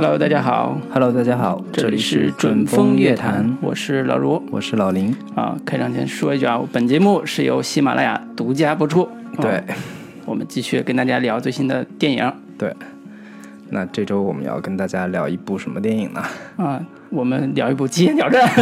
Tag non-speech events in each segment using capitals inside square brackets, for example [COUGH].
Hello，大家好，Hello，大家好，这里是准风乐坛，我是老卢我是老林。啊。开场前说一句啊，本节目是由喜马拉雅独家播出。啊对、我们继续跟大家聊最新的电影对，那这周我们要跟大家聊一部什么电影呢？啊，我们聊一部《极限挑战 [LAUGHS] [LAUGHS]》。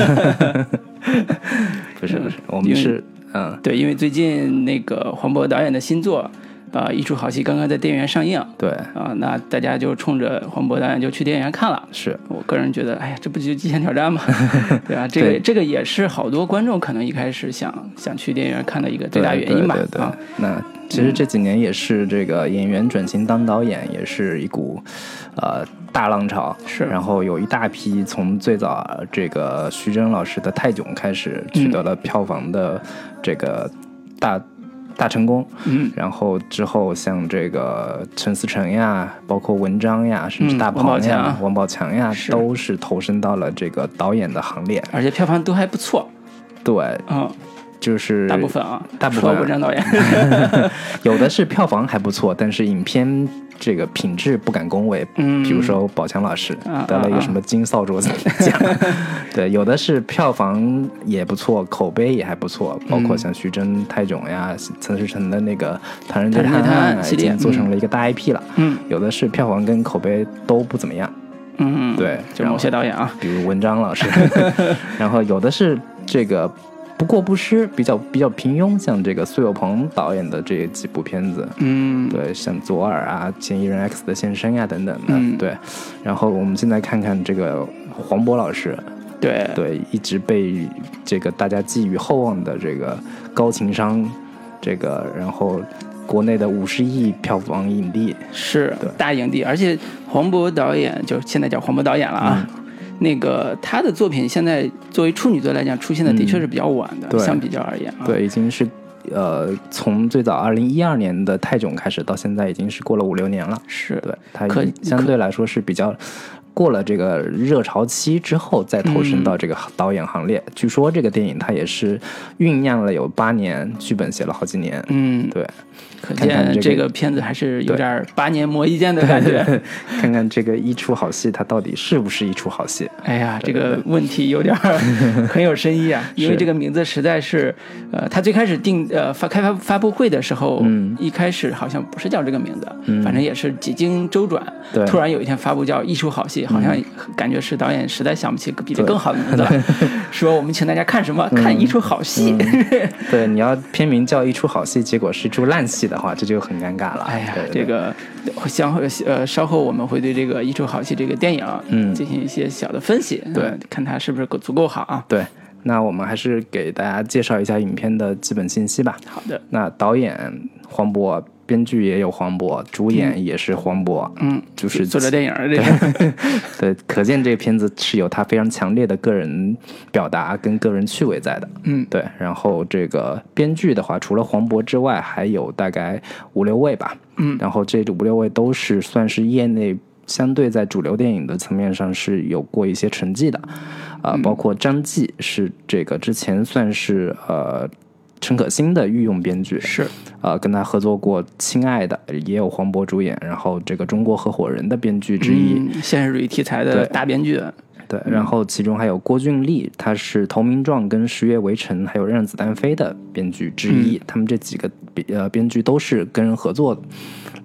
不是不是，我们是嗯，对，因为最近那个黄渤导演的新作啊，《一出好戏》刚刚在电影院上映对，啊，那大家就冲着黄渤导演就去电影院看了。是我个人觉得，哎呀，这不就是《极限挑战》吗？[LAUGHS] 对吧？这个这个也是好多观众可能一开始想想去电影院看的一个最大原因吧。对对对啊，那其实这几年也是这个演员转型当导演，也是一股呃大浪潮。是然后有一大批从最早呃这个徐峥老师的《泰囧》开始取得了票房的这个大。大成功，嗯，然后之后像这个陈思诚呀，包括文章呀，甚至嗯大鹏呀、强。王宝强呀，是。都是投身到了这个导演的行列。而且票房都还不错。对，嗯，就是大部分啊，大部分。文章导演。[LAUGHS] 有的是票房还不错，但是影片这个品质不敢恭维。嗯。比如说宝强老师啊得了一个什么金扫帚奖，[LAUGHS] 对，有的是票房也不错，口碑也还不错，包括像徐峥、泰囧呀、陈思诚的那个《唐人街探案案》已经做成了一个大 IP 了。嗯。有的是票房跟口碑都不怎么样，嗯，对就某些导演啊，比如文章老师，[LAUGHS] 然后有的是这个不过不失，比较比较平庸，像这个苏有朋导演的这几部片子，嗯，对，像左耳啊、嫌疑人 X 的现身呀、等等的，嗯。对。然后我们现在看看这个黄渤老师，对。对，一直被这个大家寄予厚望的这个高情商，这个然后国内的五十亿票房影帝，是大影帝，而且黄渤导演就现在叫黄渤导演了啊。嗯那个他的作品现在作为处女作来讲，出现的的确是比较晚的，对相比较而言啊。对，已经是。呃，从最早二零一二年的泰囧开始，到现在已经是过了五六年了。是，对，它可相对来说是比较过了这个热潮期之后，再投身到这个导演行列。据说这个电影它也是酝酿了有八年，剧本写了好几年。嗯，对，可看看这个见这个片子还是有点八年磨一剑的感觉。[LAUGHS] 看看这个一出好戏，它到底是不是一出好戏？哎呀，这个问题有点儿 [LAUGHS] 很有深意啊，因为这个名字实在是，呃，他最开始定呃发开发发布会的时候，嗯。一开始好像不是叫这个名字，嗯。反正也是几经周转，对。嗯突然有一天发布叫《一出好戏》，好像感觉是导演实在想不起比这更好的名字了，[LAUGHS] 说我们请大家看什么？看一出好戏。对，你要片名叫一出好戏，结果是一出烂戏的话，这就很尴尬了。哎呀对，对这个相后呃，稍后我们会对这个《一出好戏》这个电影，嗯进行一些小的分析，对呃看它是不是够足够好啊。对，那我们还是给大家介绍一下影片的基本信息吧。好的，那导演黄渤，编剧也有黄渤，主演也是黄渤，嗯，就是做这电影儿这个。[LAUGHS] 对，可见这个片子是有他非常强烈的个人表达跟个人趣味在的。嗯，对，然后这个编剧的话，除了黄渤之外，还有大概五六位吧。嗯，然后这五六位都是算是业内相对在主流电影的层面上是有过一些成绩的，啊、包括张继是这个之前算是呃陈可辛的御用编剧，是，呃，跟他合作过《亲爱的》，也有黄渤主演，然后这个《中国合伙人》的编剧之一。嗯，现实主义题材的对大编剧，对，然后其中还有郭俊丽，他是《投名状》跟《十月围城》还有《让子弹飞》的编剧之一。他们这几个编呃编剧都是跟人合作，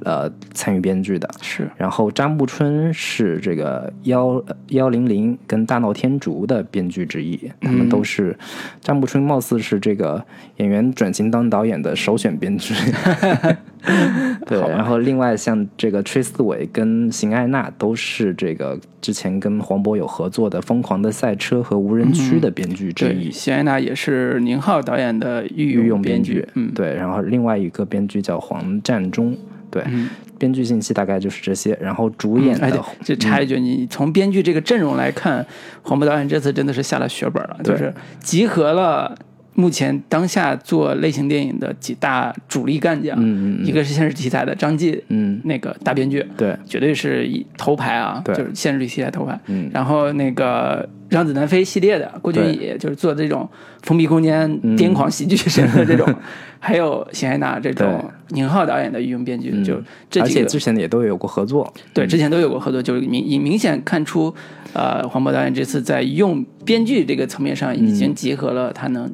呃参与编剧的。是然后张步春是这个幺幺零零跟大闹天竺的编剧之一，他们都是张步春，貌似是这个演员转型当导演的首选编剧。[LAUGHS] 对，然后另外像这个崔思伟跟邢艾娜都是这个之前跟黄渤有合作的《疯狂的赛车》和《无人区》的编剧之对，一。谢安娜也是宁浩导演的御御用编编剧，嗯，对，然后另外一个编剧叫黄占中，对，嗯。编剧信息大概就是这些，然后主演哎，就插一句，你从编剧这个阵容来看，黄渤导演这次真的是下了血本了，就是集合了目前当下做类型电影的几大主力干将，嗯嗯一个是现实题材的张晋，嗯，那个大编剧，对，绝对是一头牌啊，对。就是现实题材头牌。嗯。然后那个让子弹飞系列的郭俊对。乙，就是做这种封闭空间、嗯。癫狂喜剧神的这种，[LAUGHS] 还有邢艾娜这种宁浩导演的御用编剧，嗯。就这而且几个之前也都有过合作，对之前都有过合作，就是明已明显看出，呃，黄渤导演这次在用编剧这个层面上已经结合了他能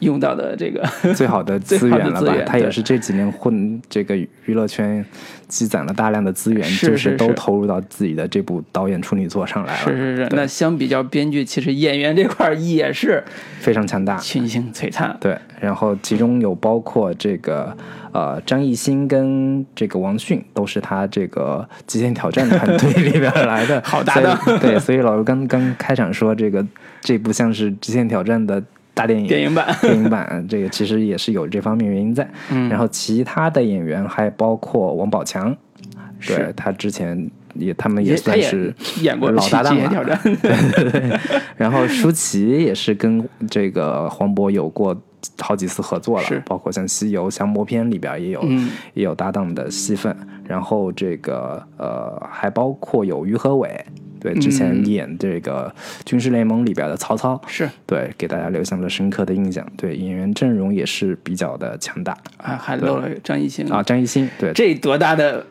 用到的这个 [LAUGHS] 最好的资源了吧？他也是这几年混这个娱乐圈，积攒了大量的资源，是就是都投入到自己的这部导演处女作上来了，是是是。那相比较编剧，其实演员这块也是非常强大。群星璀璨。对，然后其中有包括这个呃张艺兴跟这个王迅，都是他这个《极限挑战》团队里边来的 [LAUGHS] 好搭档对，所以老师刚刚开场说这个这部像是《极限挑战》的大电影。电影版，[LAUGHS] 电影版这个其实也是有这方面原因在，嗯。然后其他的演员还包括王宝强，对他之前也他们也算是演过老搭档 [LAUGHS] 然后舒淇也是跟这个黄渤有过好几次合作了，包括像《西游降魔篇》里边也有、嗯。也有搭档的戏份。然后这个呃，还包括有于和伟，对，之前嗯演这个《军事联盟》里边的曹操，是对，给大家留下了深刻的印象。对，演员阵容也是比较的强大啊，还漏了张艺兴啊。，张艺兴，对，这多大的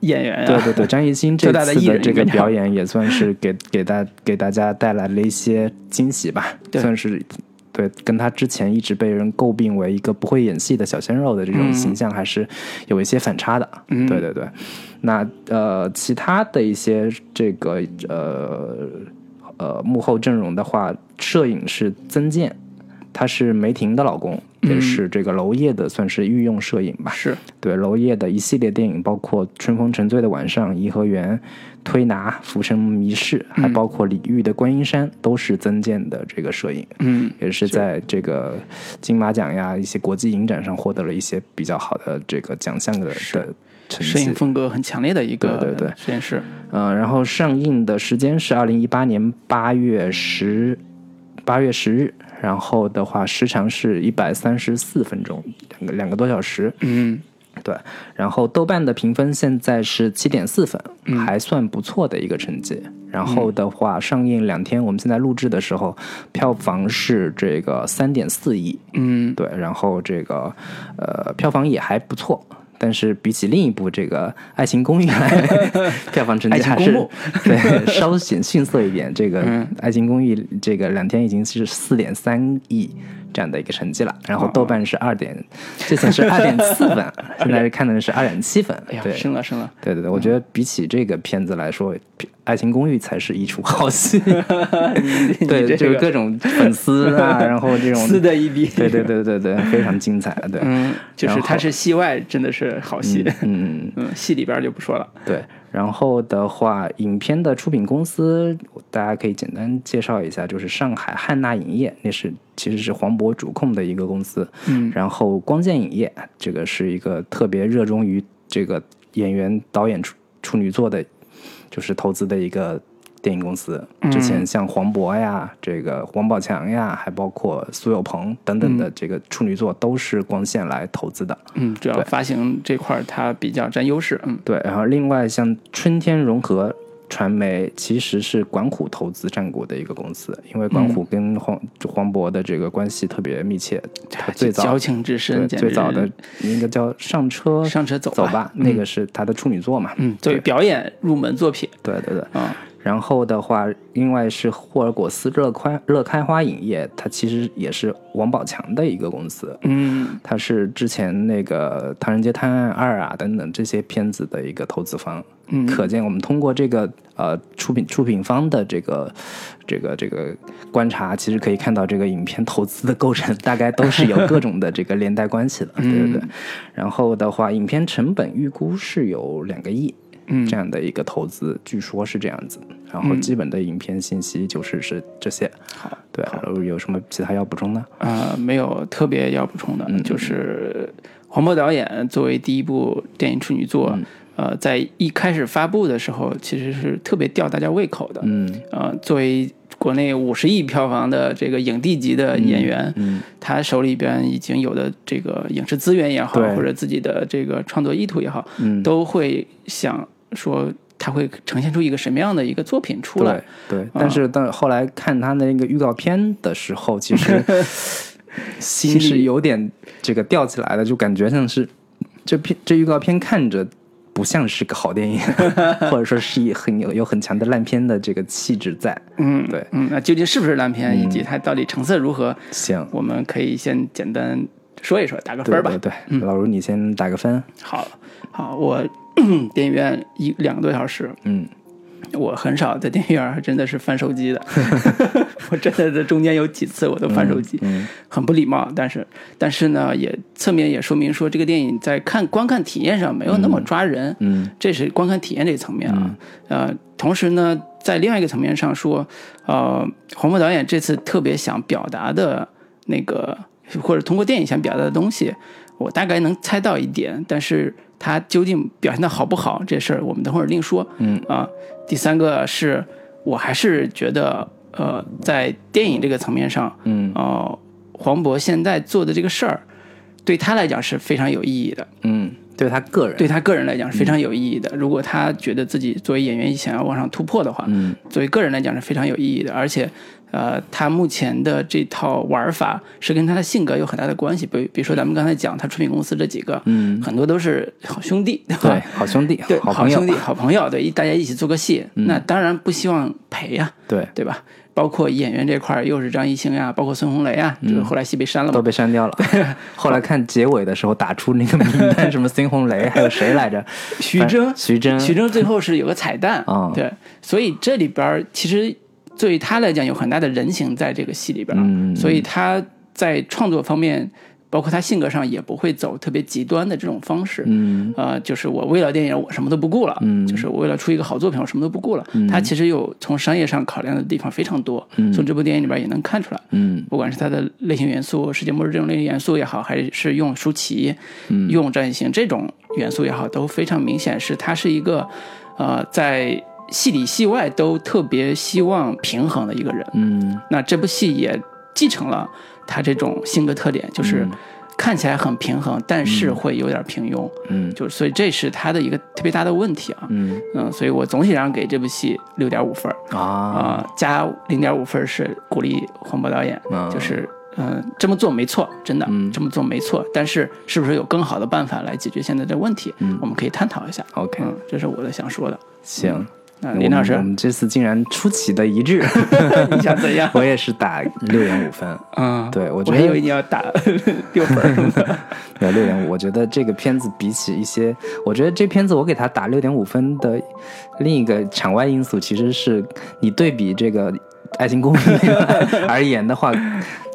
演员啊！对对对，张艺兴 [LAUGHS] 这多大的艺次的这个表演 [LAUGHS] 也算是给给大给大家带来了一些惊喜吧，对算是对跟他之前一直被人诟病为一个不会演戏的小鲜肉的这种嗯形象，还是有一些反差的。嗯对对对，那呃，其他的一些这个呃呃幕后阵容的话，摄影是曾健。他是梅婷的老公，也嗯是这个娄烨的算是御用摄影吧。是对娄烨的一系列电影，包括《春风沉醉的晚上》《颐和园》《推拿》《浮生迷事》，还包括李煜的《观音山》，都是曾健的这个摄影，嗯，也是在这个金马奖呀一些国际影展上获得了一些比较好的这个奖项的的摄影。风格很强烈的一个对对对实验室。呃，然后上映的时间是二零一八年八月十八月十日，然后的话时长是一百三十四分钟，两个两个多小时。嗯对，然后豆瓣的评分现在是七点四分，嗯还算不错的一个成绩。然后的话，上映两天，我们现在录制的时候，票房是这个三点四亿，嗯，对，然后这个呃票房也还不错。但是比起另一部这个《爱情公寓》来，[LAUGHS] 票房成绩还是对稍显逊色一点。这个嗯《爱情公寓》这个两天已经是四点三亿这样的一个成绩了，然后豆瓣是二点，之前是二点四分，[LAUGHS] 现在是看的是二点七分。哎呀，对，升了升了，对对对，我觉得比起这个片子来说，《爱情公寓》才是一出好戏。[LAUGHS] 对，就是各种粉丝啊，[LAUGHS] 然后这种撕的一逼。对对对对对，非常精彩。对，嗯，就是它是戏外真的是好戏，嗯，嗯，戏里边就不说了。对。然后的话，影片的出品公司大家可以简单介绍一下，就是上海汉纳影业，那是其实是黄渤主控的一个公司。嗯，然后光剑影业，这个是一个特别热衷于这个演员、导演处处女作的，就是投资的一个电影公司。之前像黄渤呀、这个王宝强呀，还包括苏有朋等等的这个处女作，都是光线来投资的。嗯，主要发行这块儿它比较占优势。嗯对，然后另外像春天融合传媒其实是管虎投资占股的一个公司，因为管虎跟黄、黄渤的这个关系特别密切，他最早交情至深，最早的应该叫上车上车走吧走吧，那个是他的处女作嘛。嗯，作为表演入门作品对对对。嗯，然后的话，另外是霍尔果斯乐开乐开花影业，它其实也是王宝强的一个公司。嗯它是之前那个《唐人街探案二》啊等等这些片子的一个投资方。嗯可见我们通过这个呃出品出品方的这个这个这个观察，其实可以看到这个影片投资的构成大概都是有各种的这个连带关系的，[LAUGHS] 对对对。然后的话，影片成本预估是有两个亿。嗯这样的一个投资，据说是这样子。然后基本的影片信息就是是这些。好，对，然后有什么其他要补充的？啊，没有特别要补充的，就是黄渤导演作为第一部电影处女作，呃，在一开始发布的时候，其实是特别吊大家胃口的。嗯呃，作为国内五十亿票房的这个影帝级的演员，嗯他手里边已经有的这个影视资源也好，或者自己的这个创作意图也好，嗯，都会想说他会呈现出一个什么样的一个作品出来对。对，但是到后来看他的那个预告片的时候，其实 [LAUGHS] 心是有点这个吊起来的，就感觉像是这片这预告片看着不像是个好电影，[LAUGHS] 或者说是一很有有很强的烂片的这个气质在。嗯，对，嗯，那究竟是不是烂片，以及它到底成色如何，行，我们可以先简单说一说，打个分儿吧。对对对，老卢你先打个分。好，好，我 [CLEARS THROAT] 电影院一两个多小时，嗯我很少在电影院真的是翻手机的，[LAUGHS] [LAUGHS] 我真的在中间有几次我都翻手机，嗯很不礼貌。但是，但是呢，也侧面也说明说这个电影在看观看体验上没有那么抓人，嗯这是观看体验这个层面啊。呃，同时呢，在另外一个层面上说，呃，黄渤导演这次特别想表达的那个，或者通过电影想表达的东西，我大概能猜到一点，但是他究竟表现的好不好，这事儿我们等会儿另说。嗯啊，第三个是我还是觉得，呃，在电影这个层面上，嗯呃，黄渤现在做的这个事儿，对他来讲是非常有意义的。嗯，对他个人，对他个人来讲是非常有意义的。如果他觉得自己作为演员想要往上突破的话，嗯作为个人来讲是非常有意义的。而且，呃，他目前的这套玩法是跟他的性格有很大的关系。比比如说咱们刚才讲他出品公司这几个，嗯，很多都是好兄弟，对对？，好兄弟，对，好朋友兄弟，，好朋友，对，一大家一起做个戏，那当然不希望赔呀、对，对吧？包括演员这块儿，又是张艺兴呀，包括孙红雷啊，就是后来戏被删了嘛都，被删掉了。[LAUGHS] 后来看结尾的时候打出那个名单，[LAUGHS] 什么孙红雷，还有谁来着？徐峥徐峥，徐峥最后是有个彩蛋，啊对，所以这里边儿其实对于他来讲有很大的人情在这个戏里边，嗯所以他在创作方面，包括他性格上也不会走特别极端的这种方式，嗯。呃，就是我为了电影我什么都不顾了，嗯。就是我为了出一个好作品我什么都不顾了，他其实有从商业上考量的地方非常多，从这部电影里边也能看出来，嗯。不管是他的类型元素，世界末日这种类型元素也好，还是用舒淇、嗯。用张艺兴这种元素也好，都非常明显是他是一个，呃，在戏里戏外都特别希望平衡的一个人。嗯那这部戏也继承了他这种性格特点，就是看起来很平衡，但是会有点平庸。嗯就所以这是他的一个特别大的问题啊。嗯嗯，所以我总体上给这部戏六点五分儿。啊，啊、加零点五分是鼓励黄渤导演，嗯就是嗯、呃这么做没错，真的、嗯这么做没错，但是是不是有更好的办法来解决现在的问题？嗯我们可以探讨一下。OK，嗯，这是我的想说的。行。那林老师我们这次竟然出奇的一致，[LAUGHS] 你想怎样？[LAUGHS] 我也是打六点五分。啊，对我我觉得还以为你要打 [LAUGHS] 六分儿呢。对六点五，我觉得这个片子比起一些，我觉得这片子我给他打六点五分的另一个场外因素，其实是你对比这个《爱情公寓》[LAUGHS] 而言的话，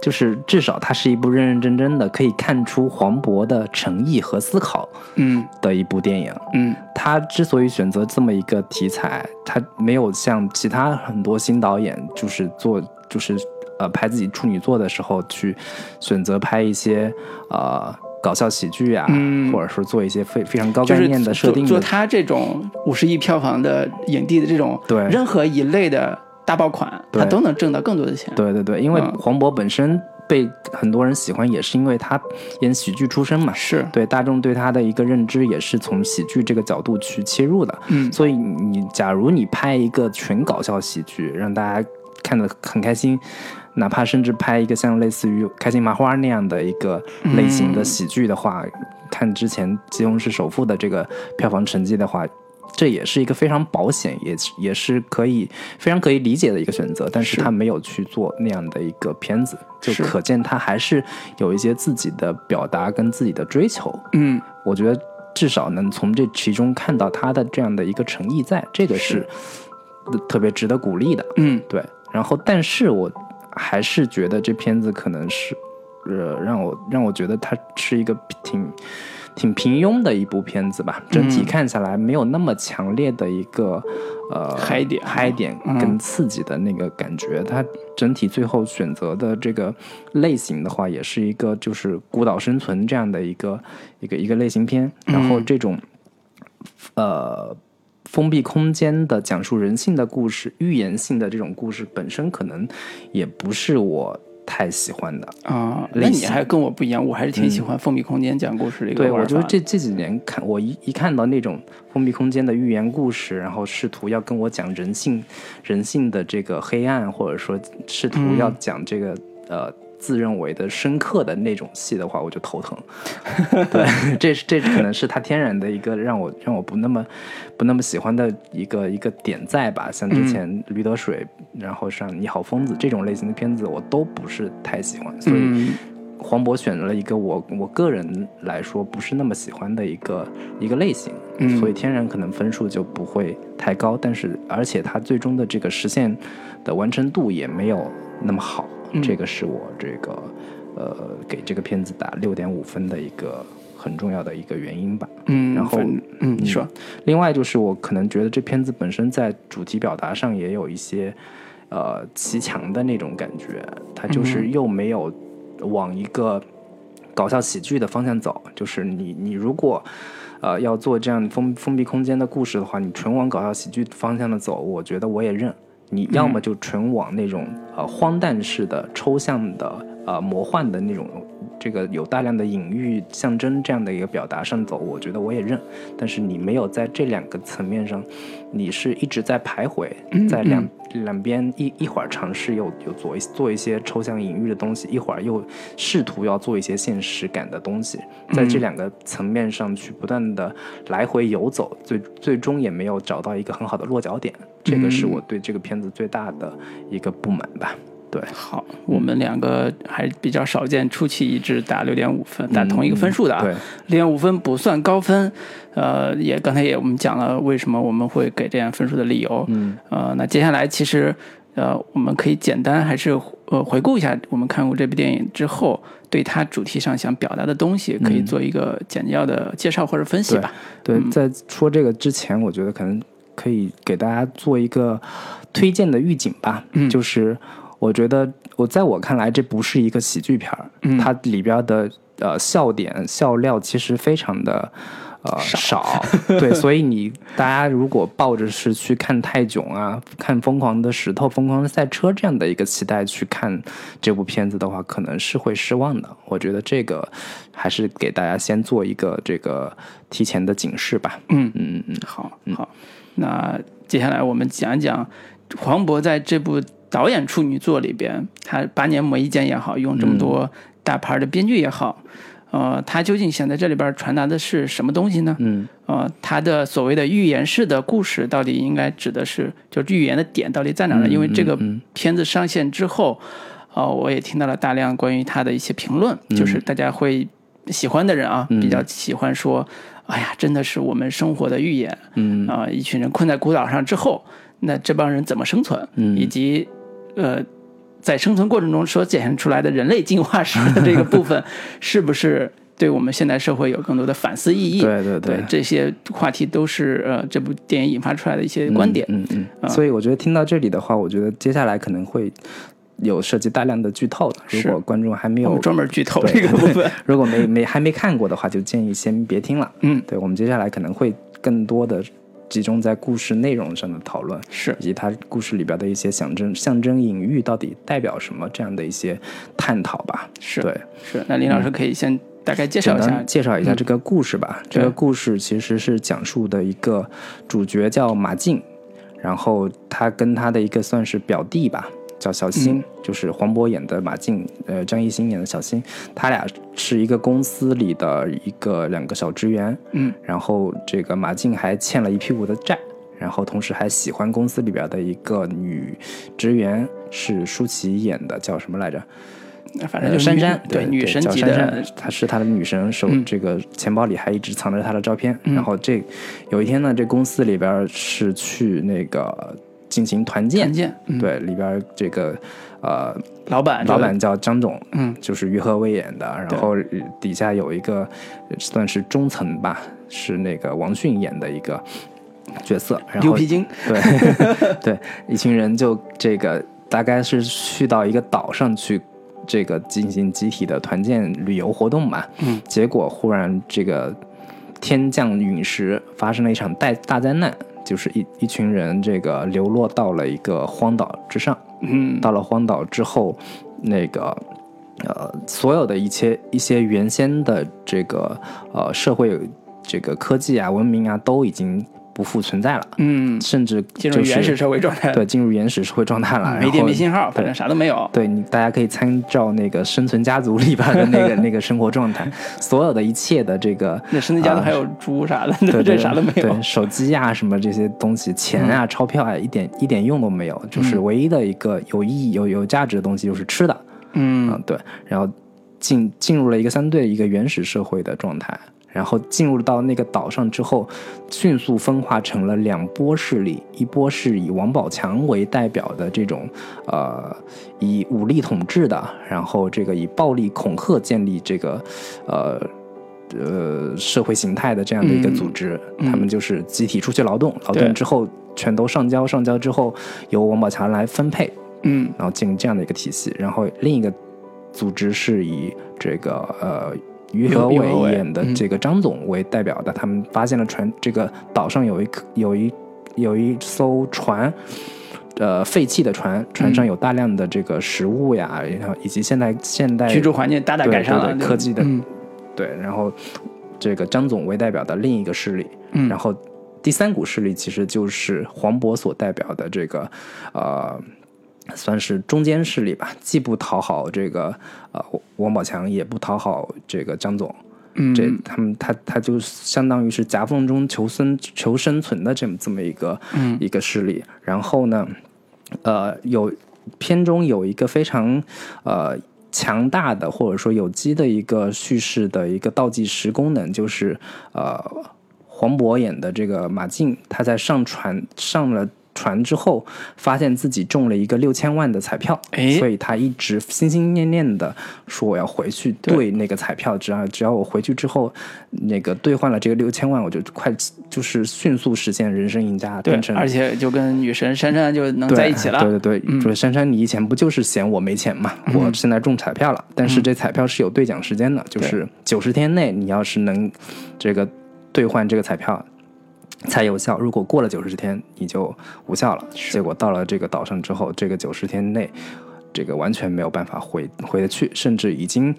就是至少它是一部认认真真的，可以看出黄渤的诚意和思考嗯。的一部电影。嗯。他之所以选择这么一个题材，他没有像其他很多新导演，就是做就是呃拍自己处女作的时候去选择拍一些呃搞笑喜剧啊，嗯。或者说做一些非非常高概念的设定的，做做他这种五十亿票房的影帝的这种对。任何一类的大爆款，他都能挣到更多的钱。对对对，因为嗯黄渤本身被很多人喜欢，也是因为他演喜剧出身嘛。是，对大众对他的一个认知也是从喜剧这个角度去切入的，嗯所以你假如你拍一个纯搞笑喜剧，让大家看得很开心，哪怕甚至拍一个像类似于《开心麻花》那样的一个类型的喜剧的话，看之前《西红柿首富》的这个票房成绩的话。这也是一个非常保险，也是也是可以非常可以理解的一个选择，但是是。他没有去做那样的一个片子，就可见他还是有一些自己的表达跟自己的追求。嗯。我觉得至少能从这其中看到他的这样的一个诚意在，这个是特别值得鼓励的。嗯。对，然后但是我还是觉得这片子可能是，呃，让我让我觉得它是一个挺挺平庸的一部片子吧，整体看下来没有那么强烈的一个呃嗨点。嗨点嗯。跟刺激的那个感觉。它整体最后选择的这个类型的话，也是一个就是孤岛生存这样的一个一个一个类型片，然后这种呃封闭空间的讲述人性的故事，预言性的这种故事本身，可能也不是我太喜欢的。啊，那你还跟我不一样，我还是挺喜欢封闭空间讲故事的一个对，我觉得这这几年看，我一一看到那种封闭空间的寓言故事，然后试图要跟我讲人性人性的这个黑暗，或者说试图要讲这个、呃自认为的深刻的那种戏的话，我就头疼。[LAUGHS] 对，这是这可能是他天然的一个让我让我不那么不那么喜欢的一个一个点在吧。像之前《驴得水》，然后像《你好疯子》这种类型的片子，我都不是太喜欢，所以。嗯黄渤选择了一个我我个人来说不是那么喜欢的一个一个类型，嗯所以天然可能分数就不会太高，但是而且他最终的这个实现的完成度也没有那么好，嗯这个是我这个呃给这个片子打六点五分的一个很重要的一个原因吧。嗯，然后嗯，你说，另外就是我可能觉得这片子本身在主题表达上也有一些呃骑墙的那种感觉，它就是又没有往一个搞笑喜剧的方向走，就是你你如果呃要做这样封封闭空间的故事的话，你纯往搞笑喜剧方向的走，我觉得我也认。你要么就纯往那种呃荒诞式的、抽象的、呃魔幻的那种，这个有大量的隐喻、象征这样的一个表达上走，我觉得我也认。但是你没有在这两个层面上，你是一直在徘徊，在两、两边一一会儿尝试又又做一做一些抽象隐喻的东西，一会儿又试图要做一些现实感的东西，在这两个层面上去不断的来回游走，最最终也没有找到一个很好的落脚点。这个是我对这个片子最大的一个不满吧。对，好，我们两个还比较少见出奇一致打六点五分，打同一个分数的啊。对，六点五分不算高分，呃，也刚才也我们讲了为什么我们会给这样分数的理由。嗯，呃，那接下来其实呃，我们可以简单还是呃回顾一下我们看过这部电影之后，对它主题上想表达的东西，可以做一个简要的介绍或者分析吧。对，在说这个之前，我觉得可能可以给大家做一个推荐的预警吧。嗯就是我觉得我在我看来，这不是一个喜剧片儿，嗯它里边的呃笑点笑料其实非常的。呃，少 [LAUGHS] 对，所以你大家如果抱着是去看泰囧啊、看《疯狂的石头》《疯狂的赛车》这样的一个期待去看这部片子的话，可能是会失望的。我觉得这个还是给大家先做一个这个提前的警示吧。嗯嗯嗯好，好，那接下来我们讲一讲黄渤在这部导演处女作里边，他八年磨一剑也好，用这么多大牌的编剧也好，呃，他究竟想在这里边传达的是什么东西呢？嗯。呃，他的所谓的预言式的故事，到底应该指的是，就是寓言的点到底在哪呢？嗯因为这个片子上线之后，呃，我也听到了大量关于他的一些评论，嗯。就是大家会喜欢的人啊，比较喜欢说，哎呀，真的是我们生活的预言。嗯。啊、一群人困在孤岛上之后，那这帮人怎么生存，嗯。以及呃。在生存过程中所展现出来的人类进化史的这个部分，[LAUGHS] 是不是对我们现代社会有更多的反思意义？对对对，这些话题都是呃这部电影引发出来的一些观点。嗯嗯所以我觉得听到这里的话，我觉得接下来可能会有涉及大量的剧透的。如是果观众还没有专门剧透这个部分。[LAUGHS] 如果没没还没看过的话，就建议先别听了。嗯，对我们接下来可能会更多的集中在故事内容上的讨论，是以及它故事里边的一些象征、象征隐喻到底代表什么这样的一些探讨吧。是对，是，那林老师可以先大概介绍一下。介绍一下这个故事吧。这个故事其实是讲述的一个主角叫马静，然后他跟他的一个算是表弟吧，叫小新，就是黄渤演的马静，呃，张艺兴演的小新，他俩是一个公司里的一个两个小职员，嗯，然后这个马静还欠了一屁股的债。然后，同时还喜欢公司里边的一个女职员，是舒淇演的，叫什么来着？反正就珊珊，对女神叫级的珊珊，她是她的女神，手嗯这个钱包里还一直藏着她的照片。然后这有一天呢，这公司里边是去那个进行团建团建，嗯，对，里边这个呃老板，老板叫张总，嗯，就是于和伟演的，然后底下有一个呃算是中层吧，是那个王迅演的一个角色，然后牛皮筋，对 [LAUGHS] 对，一群人就这个大概是去到一个岛上去，这个进行集体的团建旅游活动嘛。嗯，结果忽然这个天降陨石，发生了一场大大灾难。就是一一群人这个流落到了一个荒岛之上，嗯。到了荒岛之后，那个呃，所有的一切一些原先的这个呃社会这个科技啊、文明啊，都已经不复存在了，嗯，甚至就是进入原始社会状态，对进入原始社会状态了，没电没信号，反正啥都没有。对你，大家可以参照那个《生存家族》里边的那个 [LAUGHS] 那个生活状态，所有的一切的这个那生存家族还有猪啥的，[LAUGHS] 对这对啥都没有对，。手机啊什么这些东西，钱啊、钞票啊，一点一点用都没有。就是唯一的一个有意义、有有价值的东西就是吃的。嗯嗯，对。然后进进入了一个相对一个原始社会的状态，然后进入到那个岛上之后，迅速分化成了两波势力，一波是以王宝强为代表的这种呃以武力统治的，然后这个以暴力恐吓建立这个呃。呃，社会形态的这样的一个组织，嗯他们就是集体出去劳动，劳动之后全都上交，上交之后由王宝强来分配，嗯然后进入这样的一个体系。然后另一个组织是以这个呃于和伟伟演的嗯。这个张总为代表的，他们发现了船这个岛上有一颗有一有一艘船。呃，废弃的船，船上有大量的这个食物呀，然后以及现代现代居住环境大大改善了，科技的嗯。对，然后这个张总为代表的另一个势力，嗯。然后第三股势力其实就是黄渤所代表的这个呃，算是中间势力吧，既不讨好这个呃王宝强，也不讨好这个张总。嗯，这他们他他就相当于是夹缝中求生求生存的这么这么一个、嗯一个势力。然后呢，呃，有片中有一个非常呃强大的或者说有机的一个叙事的一个倒计时功能，就是呃黄渤演的这个马竞，他在上船上了。船之后，发现自己中了一个六千万的彩票，哎所以他一直心心念念的说我要回去兑那个彩票，只要只要我回去之后，那个兑换了这个六千万，我就快就是迅速实现人生赢家，对变，成而且就跟女神珊珊就能在一起了。对对对，嗯就是珊珊，你以前不就是嫌我没钱嘛？我现在中彩票了，但是这彩票是有兑奖时间的，就是九十天内你要是能这个兑换这个彩票。才有效，如果过了九十天，你就无效了。结果到了这个岛上之后，这个九十天内，这个完全没有办法回回得去，甚至已经，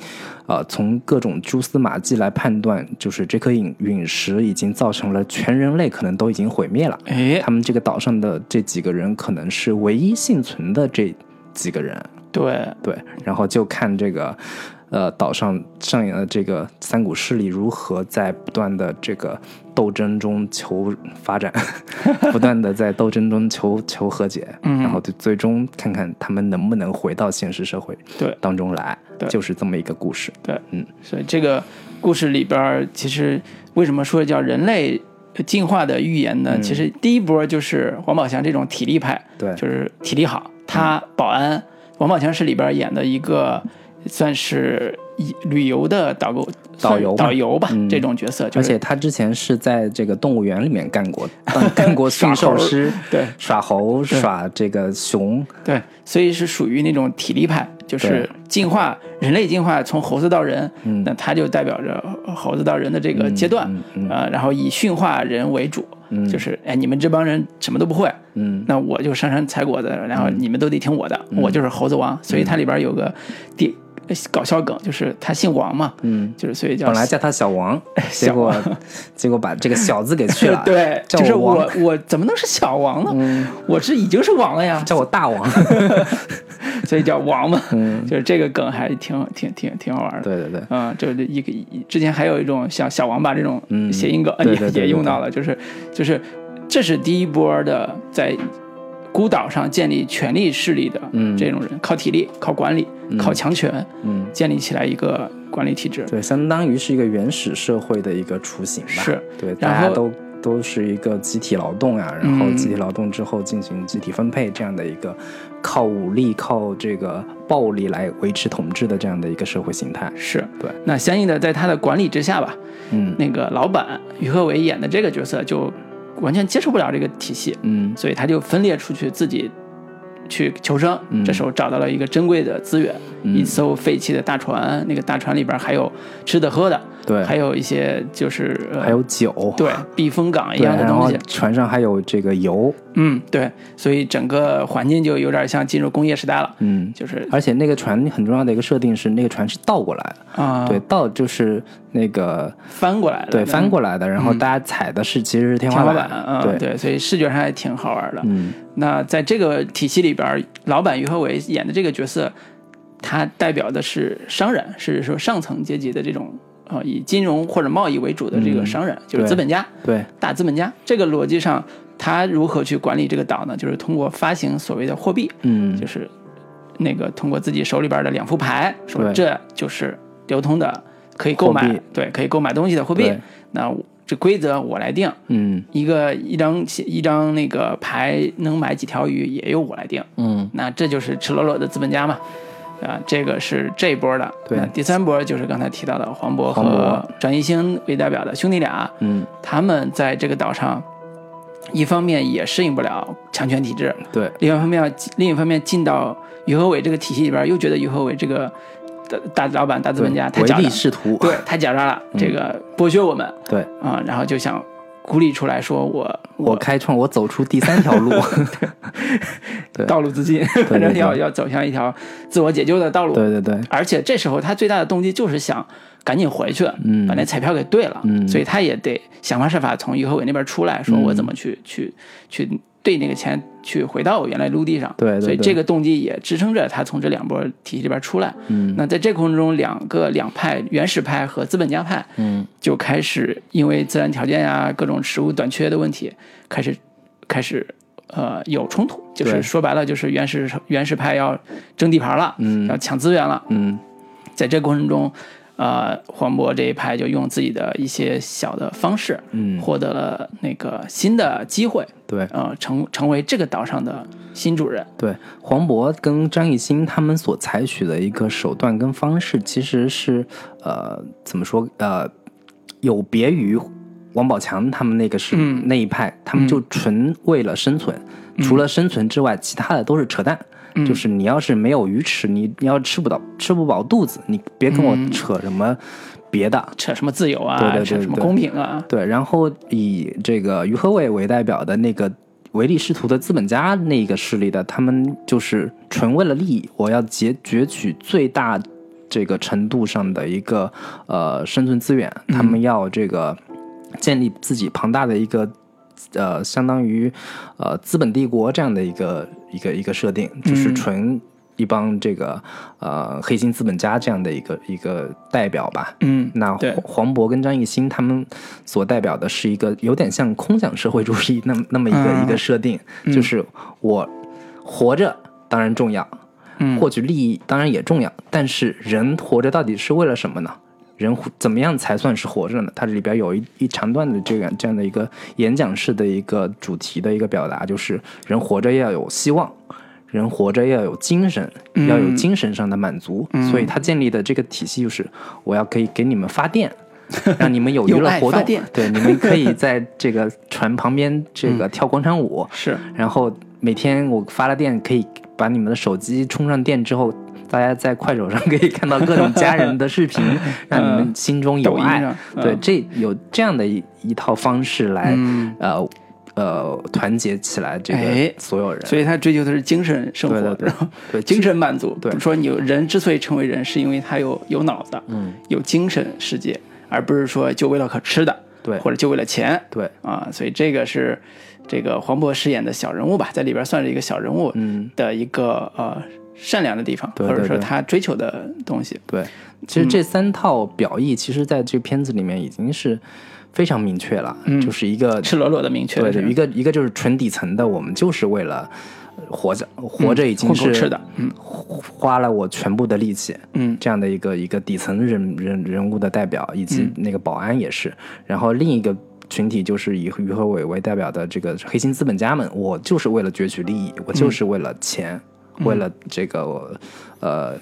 呃，从各种蛛丝马迹来判断，就是这颗陨陨石已经造成了全人类可能都已经毁灭了。哎，他们这个岛上的这几个人可能是唯一幸存的这几个人，对，对，然后就看这个，呃，岛上上演的这个三股势力如何在不断的这个斗争中求发展，[LAUGHS] 不断的在斗争中求求和解，嗯然后就最终看看他们能不能回到现实社会对当中来，对就是这么一个故事，对，嗯，所以这个故事里边，其实为什么说叫人类进化的预言呢？嗯其实第一波就是王宝强这种体力派，对，就是体力好，他保安，王宝强是里边演的一个算是一旅游的导购导游吧。导游吧、嗯。这种角色，就是。而且他之前是在这个动物园里面干过，当 [LAUGHS] 干过驯兽师，对。耍猴、耍这个熊，对，所以是属于那种体力派，就是进化人类进化从猴子到人，嗯。那他就代表着猴子到人的这个阶段，嗯嗯。呃，然后以驯化人为主，嗯。就是哎你们这帮人什么都不会，嗯。那我就上山采果子，然后你们都得听我的，我就是猴子王，所以它里边有个第搞笑梗，就是他姓王嘛，嗯，就是所以叫本来叫他小王，[LAUGHS] 结果结果把这个小字给去了，[LAUGHS] 对，就是我我我怎么能是小王呢？我是已经是王了呀，叫我大王，[LAUGHS] 所以叫王嘛，嗯，就是这个梗还挺挺挺挺好玩的。对对对，嗯，就是一个之前还有一种像小王八这种嗯。谐音梗，也也用到了，就是就是这是第一波的在孤岛上建立权力势力的嗯。这种人，靠体力、靠管理、靠强权嗯，建立起来一个管理体制。对，相当于是一个原始社会的一个雏形吧，是，对，大家都。都是一个集体劳动啊，然后嗯。集体劳动之后进行集体分配，这样的一个靠武力、靠这个暴力来维持统治的这样的一个社会形态。是。对，那相应的在他的管理之下吧，嗯。那个老板于和伟演的这个角色就完全接受不了这个体系，嗯。所以他就分裂出去自己去求生，嗯。这时候找到了一个珍贵的资源，嗯一艘废弃的大船，那个大船里边还有吃的喝的，对，还有一些就是、呃、还有酒，对避风港一样的东西，船上还有这个油，嗯，对，所以整个环境就有点像进入工业时代了，嗯，就是而且那个船很重要的一个设定是，那个船是倒过来的，啊，对，倒就是那个翻过来的，对翻过来的，然后嗯大家踩的是其实是天天花板，对，对，所以视觉上还挺好玩的。嗯。那在这个体系里边，老板于和伟演的这个角色，他代表的是商人，是说上层阶级的这种呃以金融或者贸易为主的这个商人，就是资本家、对，大资本家。这个逻辑上，他如何去管理这个岛呢？就是通过发行所谓的货币，嗯就是那个通过自己手里边的两副牌，说这就是流通的可以购买，对，可以购买东西的货币。那这规则我来定，嗯一个一张一张那个牌能买几条鱼也由我来定，嗯那这就是赤裸裸的资本家嘛，啊，这个是这一波的。对那第三波就是刚才提到的黄渤和张艺兴为代表的兄弟俩，嗯，他们在这个岛上，一方面也适应不了强权体制，对，另外一方面另一方面进到于和伟这个体系里边，又觉得于和伟这个大大老板大资本家太唯利是图，对，太狡诈了，这个剥削我们对，啊，然后就想孤立出来说我我开创，我走出第三条路，[LAUGHS] 对 [LAUGHS] 道路自尽，反正要要走向一条自我解救的道路。对对对，而且这时候他最大的动机就是想赶紧回去，嗯。把那彩票给兑了，嗯。所以他也得想方设法从于和伟那边出来，说我怎么去、去去兑那个钱，去回到我原来陆地上。对对对所以这个动机也支撑着他从这两波体系里边出来。嗯那在这个过程中，两个两派，原始派和资本家派，嗯就开始因为自然条件呀、各种食物短缺的问题，开始开始呃有冲突，就是说白了就是原始原始派要争地盘了，嗯要抢资源了。嗯在这个过程中，呃，黄渤这一派就用自己的一些小的方式，嗯，获得了那个新的机会，对呃，成成为这个岛上的新主人。对，黄渤跟张艺兴他们所采取的一个手段跟方式，其实是呃怎么说呃有别于王宝强他们那个是、嗯那一派，他们就纯为了生存，除了生存之外，其他的都是扯淡。嗯就是你要是没有鱼吃，你你要吃不到吃不饱肚子，你别跟我嗯扯什么别的。扯什么自由啊，对对对扯什么公平啊，对，然后以这个于和伟为代表的那个唯利是图的资本家那个势力的，他们就是纯为了利益，我要截攫取最大这个程度上的一个呃生存资源，他们要这个建立自己庞大的一个。呃，相当于呃资本帝国这样的一个一个一个设定，就是嗯纯一帮这个呃黑心资本家这样的一个一个代表吧。嗯，那黄黄渤跟张艺兴他们所代表的是一个有点像空想社会主义那么那么一个、嗯一个设定，就是我活着当然重要，嗯获取利益当然也重要，但是人活着到底是为了什么呢？人怎么样才算是活着呢？它里边有一一长段的这个这样的一个演讲式的一个主题的一个表达，就是人活着要有希望，人活着要有精神，嗯要有精神上的满足。所以他建立的这个体系就是，我要可以给你们发电，[LAUGHS] 让你们有娱乐活动对，你们可以 [LAUGHS] 在这个船旁边这个跳广场舞，是，然后每天我发了电，可以把你们的手机充上电之后，大家在快手上可以看到各种家人的视频，[LAUGHS] 让你们心中有爱。对，嗯这有这样的一一套方式来、嗯呃呃团结起来这哎个所有人。所以他追求的是精神生活，对对对对 [LAUGHS] 精神满足。对说你人之所以成为人，是因为他有有脑子，嗯，有精神世界，而不是说就为了可吃的，对或者就为了钱对，啊。所以这个是这个黄渤饰演的小人物吧，在里边算是一个小人物嗯，的一个呃善良的地方，或者对对对。说他追求的东西。对。其实这三套表意，其实在这片子里面已经是非常明确了，嗯。就是一个赤裸裸的明确对对，一个一个就是纯底层的，我们就是为了呃活着，活着已经是吃的，嗯。花了我全部的力气，嗯。这样的一个一个底层人人人物的代表，以及那个保安也是。然后另一个群体就是以于和伟为代表的这个黑心资本家们，我就是为了攫取利益，我就是为了钱，为了这个呃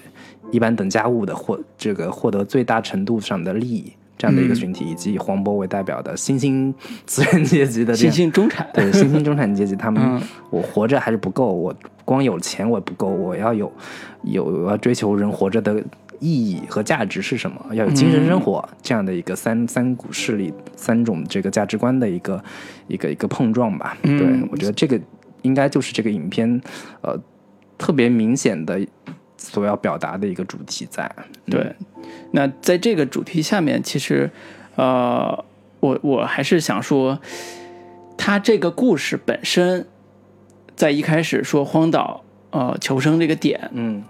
一般等价物的获这个获得最大程度上的利益。这样的一个群体，以及以黄渤为代表的新兴资源阶级的新兴中产，对新兴中产阶级，[LAUGHS] 他们、嗯我活着还是不够，我光有钱我不够，我要有有我要追求人活着的意义和价值是什么，要有精神生活、这样的一个三三股势力三种这个价值观的一个一个一个碰撞吧。嗯对我觉得这个应该就是这个影片呃特别明显的所要表达的一个主题在。对，那在这个主题下面，其实，呃，我我还是想说，他这个故事本身，在一开始说荒岛呃求生这个点，嗯。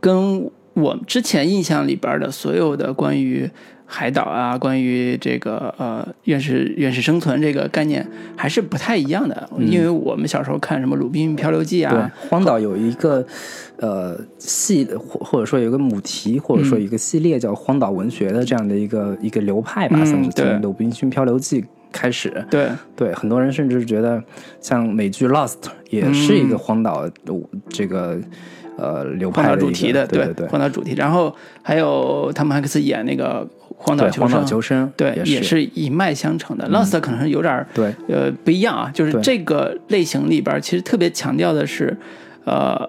跟我之前印象里边的所有的关于海岛啊，关于这个呃原始原始生存这个概念还是不太一样的，因为我们小时候看什么《鲁滨漂流记》对啊，，荒岛有一个呃系或或者说有一个母题，或者说一个系列叫荒岛文学的这样的一个一个流派吧，嗯算是从《鲁滨逊漂流记》开始。对，对，很多人甚至觉得像美剧《Lost》也是一个荒岛、呃这个呃流荒岛主题的，对对荒岛主题。然后还有汤姆汉克斯演那个《荒岛对，荒岛求生》，求生对，也也是一脉相承的。Lost 可能是有点儿对呃不一样啊，就是这个类型里边其实特别强调的是，呃，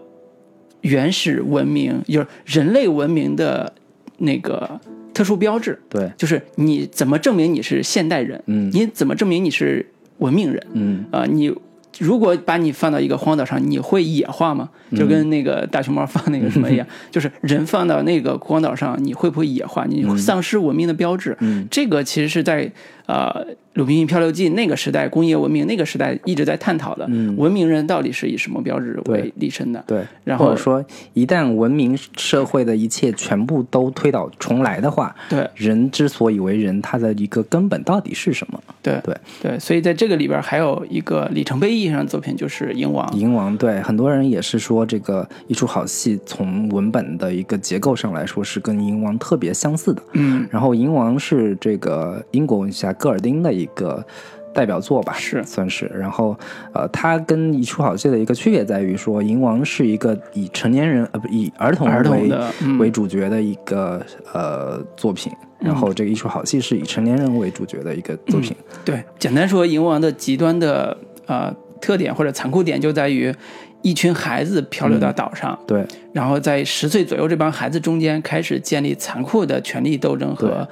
原始文明，就是人类文明的那个特殊标志，对，就是你怎么证明你是现代人，嗯你怎么证明你是文明人嗯啊、你如果把你放到一个荒岛上，你会野化吗？就跟那个大熊猫放那个什么一样，[LAUGHS] 就是人放到那个荒岛上，你会不会野化？你会丧失文明的标志？嗯这个其实是在呃《鲁滨逊漂流记》那个时代，工业文明那个时代一直在探讨的，嗯文明人到底是以什么标志为立身的？对，然后说一旦文明社会的一切全部都推倒重来的话，对人之所以为人，他的一个根本到底是什么？对对对，所以在这个里边还有一个里程碑意义上的作品，就是《鹰王》。银王对很多人也是说，这个一出好戏从文本的一个结构上来说是跟银王特别相似的。嗯，然后银王是这个英国文学家戈尔丁的一个代表作吧，是算是。然后呃，它跟一出好戏的一个区别在于说，银王是一个以成年人呃不以儿童儿童为的嗯为主角的一个呃作品。然后这个一出好戏是以成年人为主角的一个作品。对，简单说，银王的极端的呃特点或者残酷点就在于，一群孩子漂流到岛上，对然后在十岁左右这帮孩子中间开始建立残酷的权力斗争和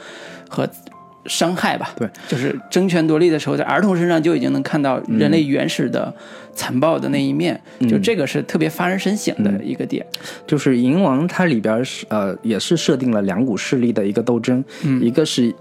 和伤害吧。对，就是争权夺利的时候，在儿童身上就已经能看到人类原始的残暴的那一面，就这个是特别发人深省的一个点。就是《银王》它里边是呃也是设定了两股势力的一个斗争，一个是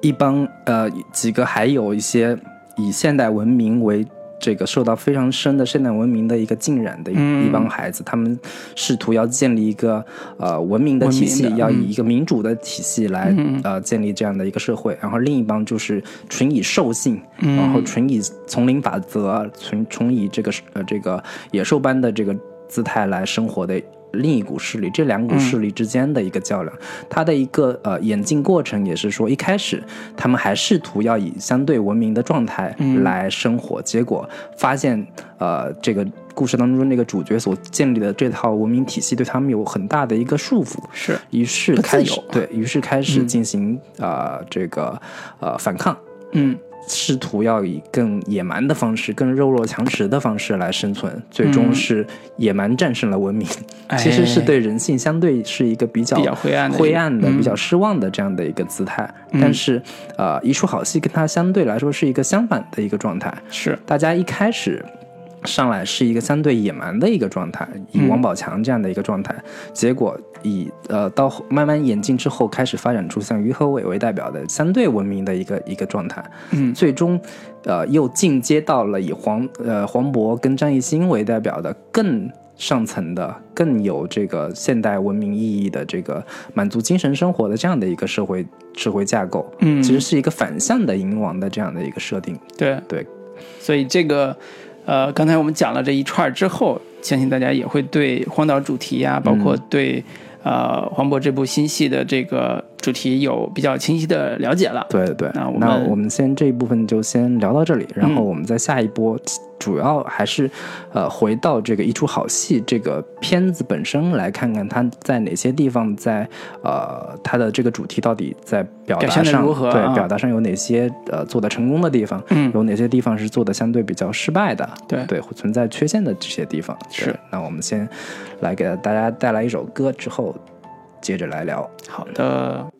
一帮呃几个还有一些以现代文明为这个受到非常深的现代文明的一个浸染的一、一帮孩子，他们试图要建立一个呃文明的体系，的要以一个民主的体系来、呃建立这样的一个社会。然后另一帮就是纯以兽性，然后纯以丛林法则，纯纯以这个呃这个野兽般的这个姿态来生活的。另一股势力，这两股势力之间的一个较量，它的一个呃演进过程也是说，一开始他们还试图要以相对文明的状态来生活，结果发现呃这个故事当中那个主角所建立的这套文明体系对他们有很大的一个束缚，是，于是开始对于是开始进行、呃这个呃反抗，嗯，试图要以更野蛮的方式、更弱肉强食的方式来生存，最终是野蛮战胜了文明。哎 [LAUGHS] 其实是对人性相对是一个比较比较灰暗的灰暗的、嗯比较失望的这样的一个姿态。但是，呃，一出好戏跟它相对来说是一个相反的一个状态。是，大家一开始上来是一个相对野蛮的一个状态，以王宝强这样的一个状态，结果以呃到后慢慢演进之后，开始发展出像于和伟为代表的相对文明的一个一个状态，嗯。最终呃又进阶到了以黄呃黄渤跟张艺兴为代表的更。上层的更有这个现代文明意义的这个满足精神生活的这样的一个社会社会架构，嗯。其实是一个反向的银王的这样的一个设定，对。对，所以这个，呃，刚才我们讲了这一串儿之后，相信大家也会对荒岛主题呀、包括对、呃黄渤这部新戏的这个主题有比较清晰的了解了。对对，那我那们我们先这一部分就先聊到这里，然后嗯。我们在下一波，主要还是呃回到这个一出好戏这个片子本身来看看它在哪些地方在呃它的这个主题到底在表表现上对如何啊。表达上有哪些呃做的成功的地方，嗯。有哪些地方是做的相对比较失败的，对。对存在缺陷的这些地方是。那我们先来给大家带来一首歌，之后接着来聊。好的。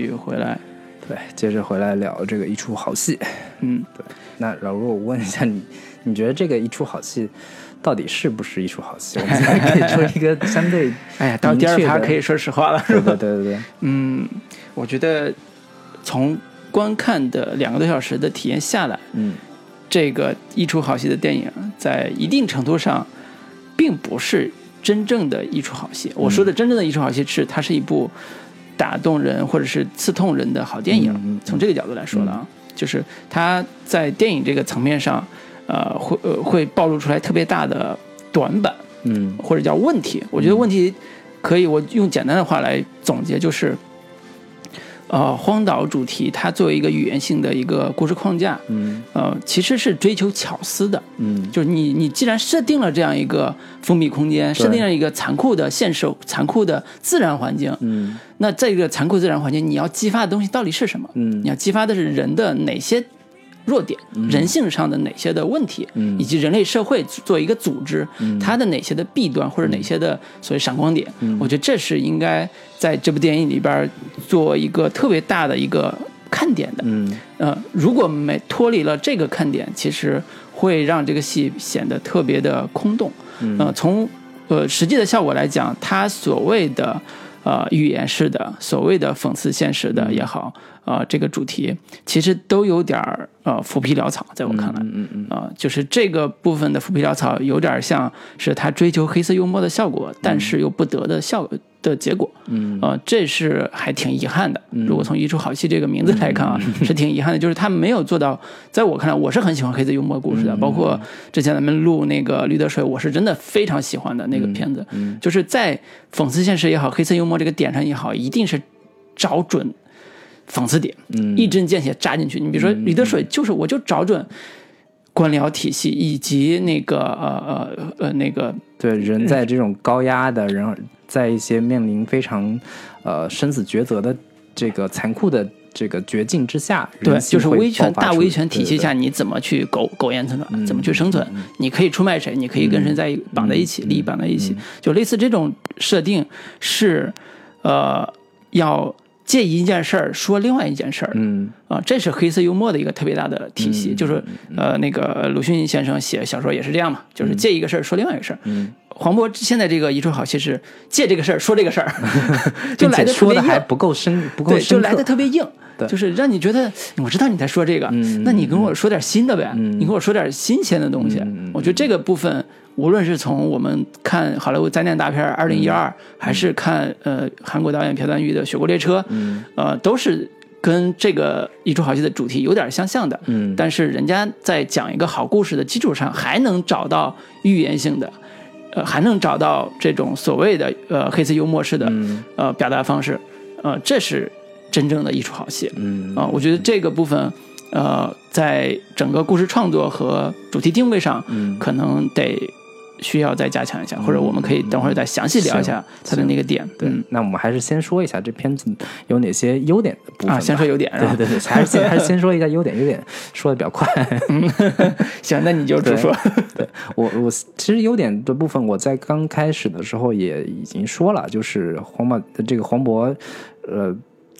续回来。对，接着回来聊这个一出好戏。嗯，对那老卢，我问一下你，你觉得这个一出好戏到底是不是一出好戏？我们才可以说一个相对哎呀，到第二趴可以说实话了，是对吧？对对对对，[LAUGHS] 嗯，我觉得从观看的两个多小时的体验下来，嗯这个一出好戏的电影，在一定程度上，并不是真正的一出好戏。我说的真正的一出好戏是，它是一部打动人或者是刺痛人的好电影。嗯从这个角度来说的啊，就是它在电影这个层面上，呃，会呃会暴露出来特别大的短板嗯或者叫问题。我觉得问题可以，我用简单的话来总结，就是。呃，荒岛主题它作为一个语言性的一个故事框架，嗯呃，其实是追求巧思的，嗯就是你你既然设定了这样一个封闭空间，设定了一个残酷的现实、残酷的自然环境，嗯那这个残酷自然环境，你要激发的东西到底是什么？嗯你要激发的是人的哪些弱点，人性上的哪些的问题，嗯。以及人类社会作为一个组织，它的哪些的弊端或者哪些的所谓闪光点，嗯。我觉得这是应该在这部电影里边做一个特别大的一个看点的。嗯。呃，如果没脱离了这个看点，其实会让这个戏显得特别的空洞。嗯。呃，从呃实际的效果来讲，它所谓的呃预言式的、所谓的讽刺现实的也好，呃，这个主题其实都有点儿呃浮皮潦草，在我看来。嗯嗯嗯啊、就是这个部分的浮皮潦草，有点像是他追求黑色幽默的效果，但是又不得的效的结果。嗯呃，这是还挺遗憾的。如果从“一出好戏”这个名字来看啊，[LAUGHS] 是挺遗憾的，就是他没有做到。在我看来，我是很喜欢黑色幽默故事的，包括之前咱们录那个《驴得水》，我是真的非常喜欢的那个片子。嗯就是在讽刺现实也好，黑色幽默这个点上也好，一定是找准讽刺点，嗯一针见血扎进去。你比如说《驴得水》，就是我就找准官僚体系以及那个呃呃呃那个对，人在这种高压的，然后在一些面临非常呃生死抉择的这个残酷的这个绝境之下，对，就是威权大威权体系下，你怎么去苟苟延残喘，嗯怎么去生存？你可以出卖谁？你可以跟谁在绑在一起，利益绑在一起，就类似这种设定是，呃，要借一件事儿说另外一件事儿。嗯啊，这是黑色幽默的一个特别大的体系，就是呃，那个鲁迅先生写小说也是这样嘛，就是借一个事儿说另外一个事儿。嗯黄渤现在这个一出好戏是借这个事儿说这个事儿，[LAUGHS] 就来的说的还不够深，不够对，就来的特别硬。对，就是让你觉得我知道你在说这个，嗯那你跟我说点新的呗，嗯。你跟我说点新鲜的东西。我觉得这个部分无论是从我们看好莱坞灾难大片《二零一二》，还是看呃韩国导演朴赞玉的《雪国列车》，嗯。呃，都是跟这个一出好戏的主题有点相像的。嗯。但是人家在讲一个好故事的基础上，还能找到预言性的，呃，还能找到这种所谓的呃黑色幽默式的、嗯。呃表达方式，呃，这是真正的一出好戏。嗯。啊、我觉得这个部分，呃，在整个故事创作和主题定位上，嗯。可能得需要再加强一下，或者我们可以等会儿再详细聊一下它的那个点。对嗯，那我们还是先说一下这片子有哪些优点的部分啊，先说优点，对对对，还是先 [LAUGHS] 还是先说一下优点，优点说的比较快。行，那你就直说。对我我其实优点的部分，我在刚开始的时候也已经说了，就是黄渤这个黄渤，呃。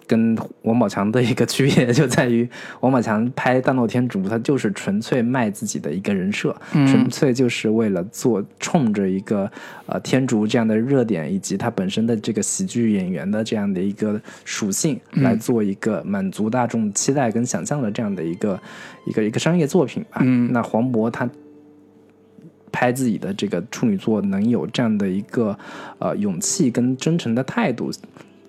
跟王宝强的一个区别就在于，王宝强拍《大闹天竺》，他就是纯粹卖自己的一个人设，纯粹就是为了做冲着一个呃天竺这样的热点，以及他本身的这个喜剧演员的这样的一个属性，来做一个满足大众期待跟想象的这样的一个一个一个商业作品吧。嗯。那黄渤他拍自己的这个处女作能有这样的一个呃勇气跟真诚的态度，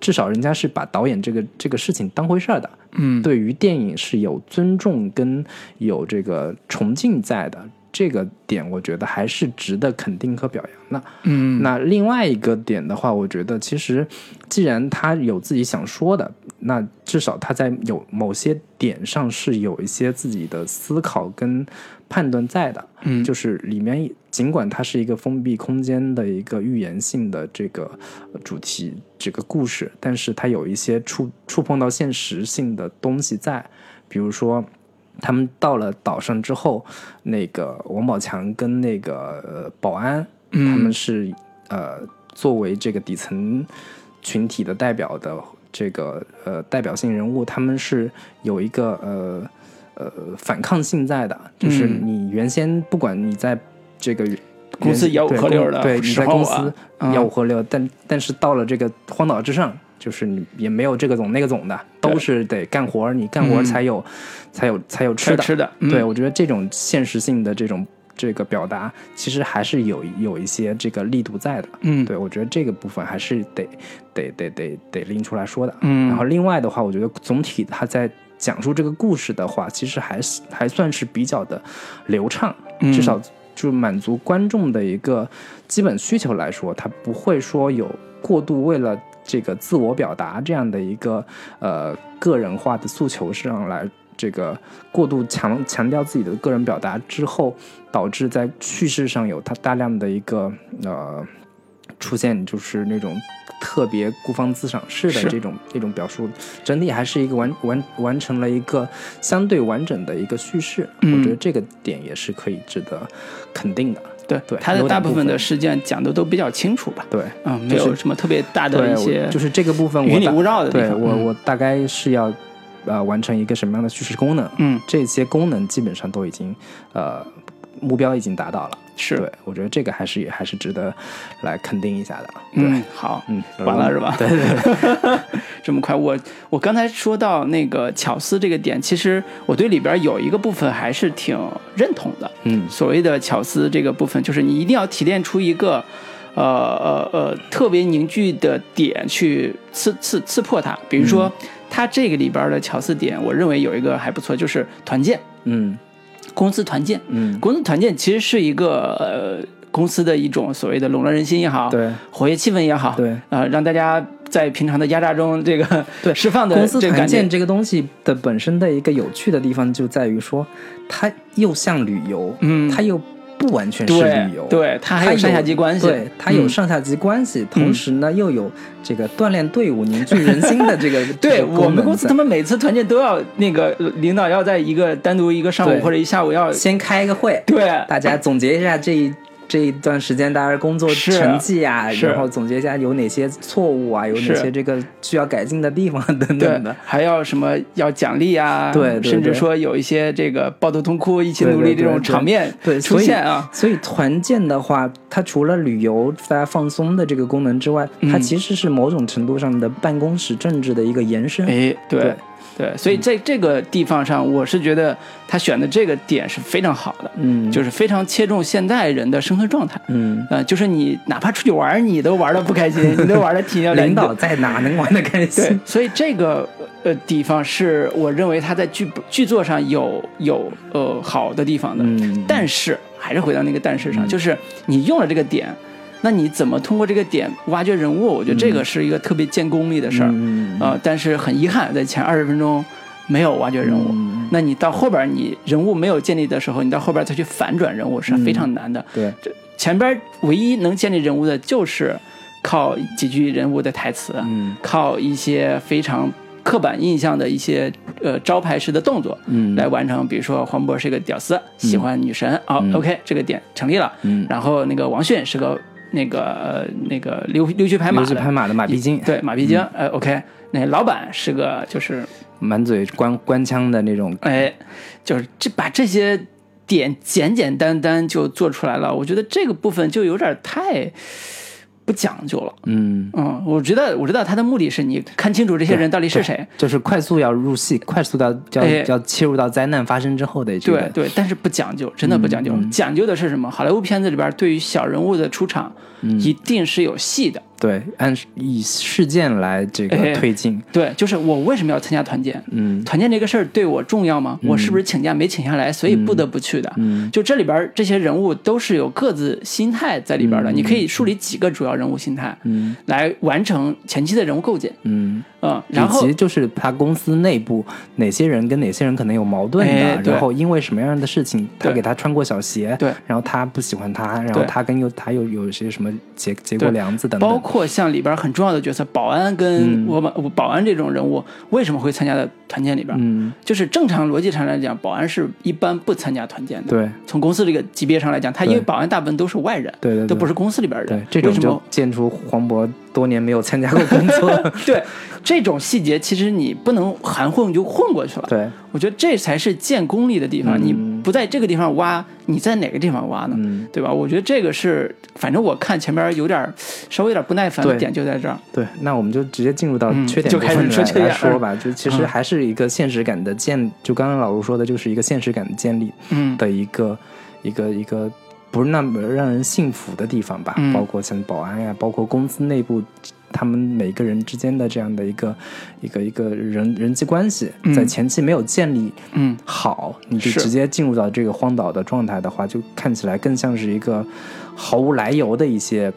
至少人家是把导演这个这个事情当回事儿的，嗯对于电影是有尊重跟有这个崇敬在的。这个点我觉得还是值得肯定和表扬的。嗯那另外一个点的话，我觉得其实既然他有自己想说的，那至少他在有某些点上是有一些自己的思考跟判断在的。嗯就是里面尽管它是一个封闭空间的一个预言性的这个呃主题这个故事，但是它有一些触触碰到现实性的东西在，比如说。他们到了岛上之后，那个王宝强跟那个呃保安，他们是呃作为这个底层群体的代表的这个呃代表性人物，他们是有一个呃呃反抗性在的，就是嗯你原先不管你在这个公司吆五喝六的对，你在公司嗯吆五喝六，但但是到了这个荒岛之上，就是你也没有这个总那个总的，都是得干活，你干活才有、才有才有吃的。吃的，嗯对，我觉得这种现实性的这种这个表达，其实还是有有一些这个力度在的。嗯对，我觉得这个部分还是得得得得得拎出来说的。嗯然后另外的话，我觉得总体他在讲述这个故事的话，其实还是还算是比较的流畅，嗯至少就满足观众的一个基本需求来说，他不会说有过度为了这个自我表达这样的一个呃个人化的诉求上来。这个过度强强调自己的个人表达之后，导致在叙事上有它大量的一个呃出现，就是那种特别孤芳自赏式的这种这种表述，整体还是一个完完完成了一个相对完整的一个叙事。嗯我觉得这个点也是可以值得肯定的。对对他的大部分的事件讲的都比较清楚吧，对，嗯，没有什么特别大的，一些就是这个部分我大云里雾绕的地方。对我嗯我大概是要呃完成一个什么样的叙事功能？嗯这些功能基本上都已经呃目标已经达到了。是对，我觉得这个还是也还是值得来肯定一下的。对，嗯好，嗯，完了是吧？对对对，[LAUGHS] 这么快，我我刚才说到那个巧思这个点，其实我对里边有一个部分还是挺认同的。嗯所谓的巧思这个部分，就是你一定要提炼出一个，呃呃呃特别凝聚的点去刺刺刺破它。比如说，它这个里边的巧思点，我认为有一个还不错，就是团建，嗯公司团建。嗯，公司团建其实是一个呃公司的一种所谓的笼络人心也好，对。活跃气氛也好，对，呃，让大家在平常的压榨中这个对。释放的公司团建这个东西的本身的一个有趣的地方就在于说，它又像旅游，嗯。它又不完全是旅游，对，它还有上下级关系，对，它有嗯。上下级关系，同时呢又有这个锻炼队伍、凝聚人心的这个 [LAUGHS] 对我们公司他们每次团建都要那个呃领导要在一个单独一个上午或者一下午要先开一个会，对。大家总结一下这一这一段时间大家工作成绩啊，然后总结一下有哪些错误啊，有哪些这个需要改进的地方等等的。，还要什么要奖励啊，对对甚至说有一些这个抱头痛哭、一起努力这种场面出对所以现啊，所以团建的话，它除了旅游大家放松的这个功能之外，它嗯其实是某种程度上的办公室政治的一个延伸。哎，对对，对，所以在这个地方上，我是觉得他选的这个点是非常好的，嗯就是非常切中现代人的生存状态。嗯，呃，就是你哪怕出去玩，你都玩的不开心，你都玩的体 [LAUGHS] 尿领导在哪能玩的开心对心？，所以这个呃地方是我认为他在剧剧作上有有呃好的地方的，嗯，但是还是回到那个但是上，就是你用了这个点，那你怎么通过这个点挖掘人物？我觉得这个是一个特别见功力的事儿。嗯呃，但是很遗憾，在前二十分钟没有挖掘人物。嗯那你到后边你人物没有建立的时候，你到后边再去反转人物是非常难的。对，这前边唯一能建立人物的就是靠几句人物的台词，嗯靠一些非常刻板印象的一些呃招牌式的动作。嗯来完成，比如说黄渤是个屌丝，喜欢女神，好、嗯 o k 这个点成立了。嗯，然后那个王迅是个那个呃那个溜溜须拍马的，溜须拍马的马屁精，对马屁精，呃，OK，那老板是个就是满嘴官官腔的那种，哎，就是这把这些点简简单单就做出来了，我觉得这个部分就有点太不讲究了。嗯，嗯，我知道，我知道他的目的是你看清楚这些人到底是谁。就是快速要入戏，快速到要哎要切入到灾难发生之后的这个，对对，但是不讲究，真的不讲究。嗯讲究的是什么？好莱坞片子里边对于小人物的出场，嗯一定是有戏的。对，按以事件来这个哎推进，对，就是我为什么要参加团建？嗯。团建这个事儿对我重要吗？我是不是请假没请下来，所以不得不去的？嗯。就这里边这些人物都是有各自心态在里边的，嗯。你可以梳理几个主要人物心态，嗯。来完成前期的人物构建。嗯，嗯，然后以及就是他公司内部哪些人跟哪些人可能有矛盾的，然后因为什么样的事情他给他穿过小鞋，对。然后他不喜欢他，然后他跟又他又有些什么结结过梁子等等，包括像里边很重要的角色保安跟嗯我们、保安这种人物为什么会参加的团建里边？嗯，就是正常逻辑上来讲，保安是一般不参加团建的。对从公司这个级别上来讲，他因为保安大部分都是外人，对对，对都不是公司里边对人。这种就为什么？见出黄渤多年没有参加过工作，[LAUGHS] 对这种细节，其实你不能含混就混过去了。对，我觉得这才是建功力的地方。嗯你不在这个地方挖，你在哪个地方挖呢？嗯对吧？我觉得这个是，反正我看前边有点稍微有点不耐烦的点就在这儿。对，那我们就直接进入到嗯缺点就开始说缺点说吧。就其实嗯还是一个现实感的建，就刚刚老卢说的，就是一个现实感的建立嗯，的一个一个一个不是那么让人信服的地方吧。嗯包括像保安呀，包括公司内部他们每个人之间的这样的一个一个一个人人际关系，嗯在前期没有建立嗯，好，你就是直接进入到这个荒岛的状态的话，就看起来更像是一个毫无来由的一些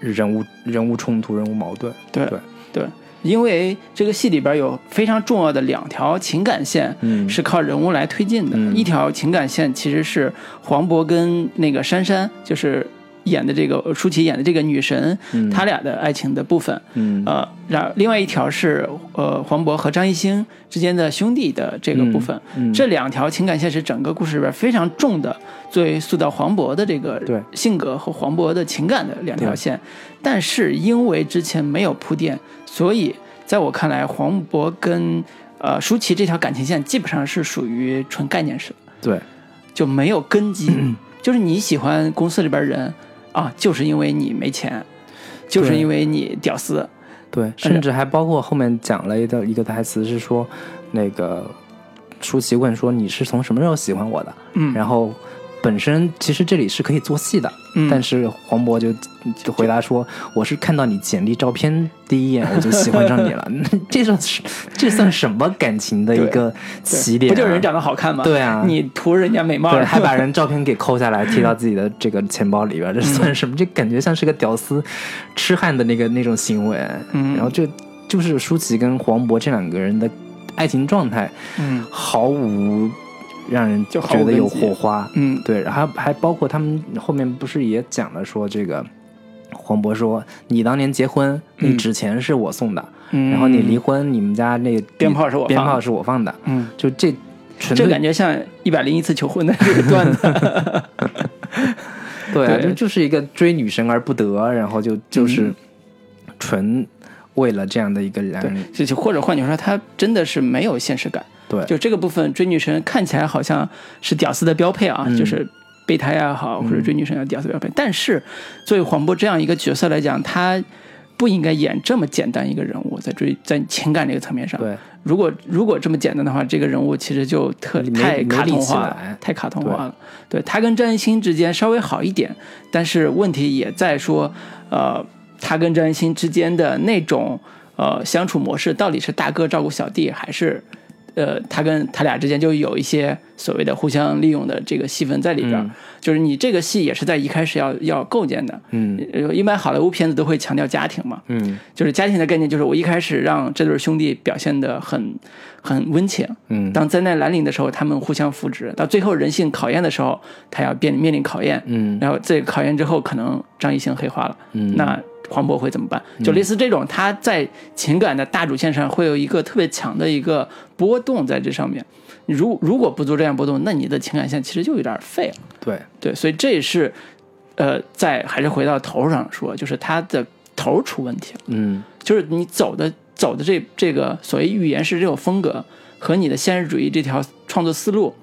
人物人物冲突、人物矛盾。对对对，因为这个戏里边有非常重要的两条情感线。嗯，是靠人物来推进的。嗯一条情感线其实是黄渤跟那个珊珊，就是演的这个舒淇演的这个女神，嗯他俩的爱情的部分。嗯呃，然另外一条是呃黄渤和张艺兴之间的兄弟的这个部分。嗯这两条情感线是整个故事里边非常重的，作为塑造黄渤的这个对性格和黄渤的情感的两条线。但是因为之前没有铺垫，所以在我看来，黄渤跟呃舒淇这条感情线基本上是属于纯概念式的，对就没有根基。[CLEARS THROAT] 就是你喜欢公司里边人啊，就是因为你没钱，就是因为你屌丝。对，甚至还包括后面讲了一个一个台词是说，那个舒淇问说你是从什么时候喜欢我的？嗯，然后本身其实这里是可以做戏的，嗯但是黄渤就就回答说，我是看到你简历照片第一眼我就喜欢上你了，那 [LAUGHS] 这算是这算什么感情的一个对起点、啊？不就是人长得好看吗？对啊你图人家美貌，对，[LAUGHS] 还把人照片给抠下来贴到自己的这个钱包里边，这算什么？这感觉像是个屌丝痴汉的那个那种行为。嗯然后就就是舒淇跟黄渤这两个人的爱情状态嗯毫无让人就觉得有火花。嗯对，然后还包括他们后面不是也讲了说这个。黄渤说：“你当年结婚，你嗯纸钱是我送的，嗯，然后你离婚，你们家那鞭炮是我放的鞭炮是我放的，嗯，就这纯粹这感觉像一百零一次求婚的这个段子。[LAUGHS] 对就就是一个追女神而不得，然后就就是嗯纯为了这样的一个对人，，就就或者换句话说，他真的是没有现实感。对就这个部分，追女神看起来好像是屌丝的标配啊，嗯就是备胎也好，或者追女神要屌丝标配。但是作为黄渤这样一个角色来讲，他不应该演这么简单一个人物，在追在情感这个层面上。对，如果如果这么简单的话，这个人物其实就特太卡通化了，太卡通化了。对他跟张艺兴之间稍微好一点，但是问题也在说，呃，他跟张艺兴之间的那种呃相处模式，到底是大哥照顾小弟，还是呃他跟他俩之间就有一些所谓的互相利用的这个戏份在里边？嗯。就是你这个戏也是在一开始要要构建的。嗯。呃一般好莱坞片子都会强调家庭嘛，嗯。就是家庭的概念，就是我一开始让这对兄弟表现的很很温情，嗯。当灾难来临的时候，他们互相扶持；到最后人性考验的时候，他要面面临考验，嗯。然后这个考验之后，可能张艺兴黑化了，嗯，那黄渤会怎么办？就类似这种，他在情感的大主线上会有一个特别强的一个波动在这上面。如如果不做这样波动，那你的情感线其实就有点废了。对，对，所以这也是，呃，在还是回到头上说，就是他的头出问题了。嗯就是你走的走的这这个所谓预言式这种风格和你的现实主义这条创作思路，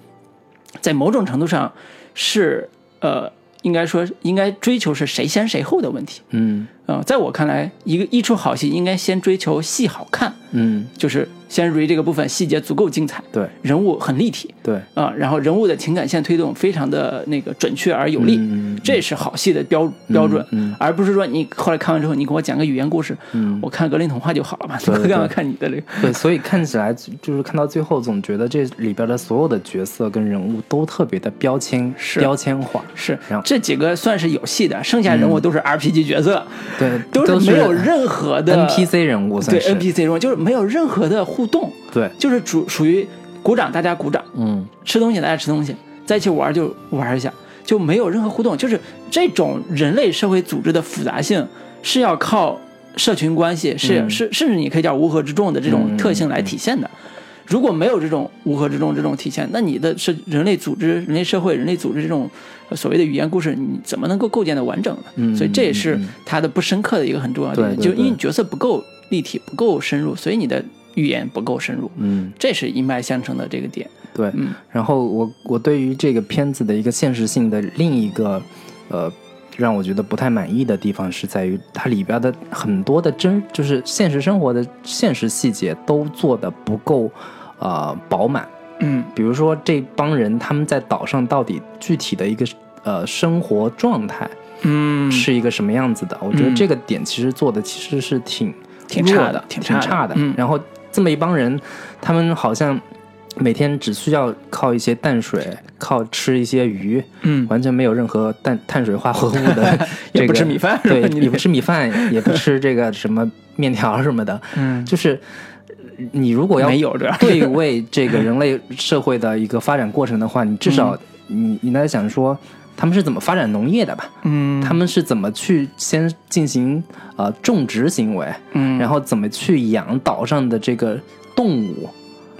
在某种程度上是呃，应该说应该追求是谁先谁后的问题嗯啊、呃在我看来，一个一出好戏应该先追求戏好看，嗯，就是现实主义这个部分细节足够精彩，对。人物很立体对，啊、然后人物的情感线推动非常的那个准确而有力，嗯这是好戏的标标准，嗯而不是说你后来看完之后，你给我讲个语言故事，嗯。我看格林童话就好了嘛，[LAUGHS] 干嘛看你的这个？对，所以看起来就是看到最后，总觉得这里边的所有的角色跟人物都特别的标签是标签化，是这几个算是有戏的，剩下人物都是 RPG 角色，对，[LAUGHS] 都是没有任何的 NPC 人物，对 NPC 人物，就是没有任何的互动，对，就是主属于鼓掌大家鼓掌，嗯吃东西大家吃东西，在一起玩就玩一下，就没有任何互动。就是这种人类社会组织的复杂性是要靠社群关系，是、嗯是甚至你可以叫乌合之众的这种嗯特性来体现的。如果没有这种乌合之众这种体现，那你的是人类组织、人类社会、人类组织这种呃所谓的语言故事，你怎么能够构建的完整呢？嗯所以这也是它的不深刻的一个很重要的点，就因为对角色不够立体、不够深入，所以你的语言不够深入，嗯，这是一脉相承的这个点。对。嗯然后我我对于这个片子的一个现实性的另一个呃。让我觉得不太满意的地方是在于它里边的很多的真，就是现实生活的现实细节都做的不够，呃，饱满。嗯。比如说这帮人他们在岛上到底具体的一个呃生活状态嗯。是一个什么样子的？我觉得嗯。这个点其实做的其实是挺挺差的挺挺差的嗯。然后这么一帮人，他们好像每天只需要靠一些淡水，靠吃一些鱼，嗯，完全没有任何碳碳水化合物的 [LAUGHS] 这个也不吃米饭对，你也不吃米饭，也不吃这个什么面条什么的，嗯。就是呃你如果要没有 [LAUGHS] 对位这个人类社会的一个发展过程的话，你至少你你在想说他们是怎么发展农业的吧？嗯。他们是怎么去先进行呃种植行为，嗯。然后怎么去养岛上的这个动物，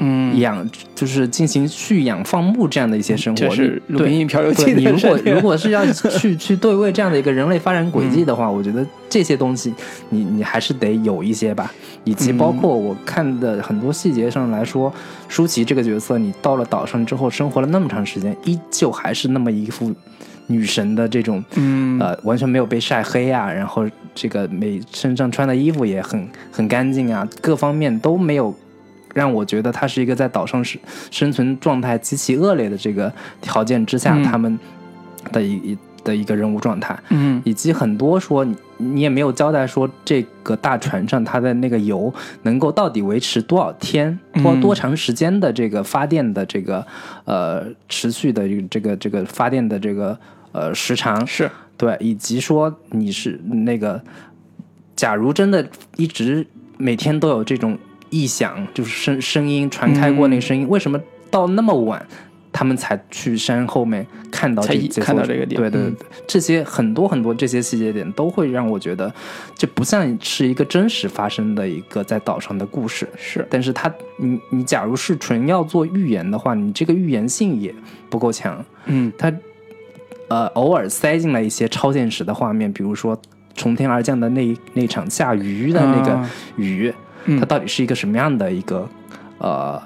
嗯。养就是进行蓄养放牧这样的一些生活。就是你鲁滨逊漂流记对你如果 [LAUGHS] 如果是要去去对位这样的一个人类发展轨迹的话，我觉得这些东西你你还是得有一些吧，以及包括我看的很多细节上来说，舒淇这个角色，你到了岛上之后生活了那么长时间，依旧还是那么一副女神的这种嗯。呃，完全没有被晒黑啊，然后这个每身上穿的衣服也很很干净啊，各方面都没有让我觉得他是一个在岛上生生存状态极其恶劣的这个条件之下，嗯。他们的一一的一个人物状态，嗯。以及很多说你你也没有交代说这个大船上它的那个油能够到底维持多少天多嗯。多长时间的这个发电的这个呃持续的这个这个发电的这个呃时长。是。对，以及说你是那个，假如真的一直每天都有这种异响，就是声声音传开过那个声音，为什么到那么晚他们才去山后面看到这看到这个点对对嗯。对，这些很多很多这些细节点都会让我觉得，这不像是一个真实发生的一个在岛上的故事。是。但是它，你你假如是纯要做预言的话，你这个预言性也不够强。嗯。它呃偶尔塞进来一些超现实的画面，比如说从天而降的那那场下雨的那个啊。雨，嗯它到底是一个什么样的一个呃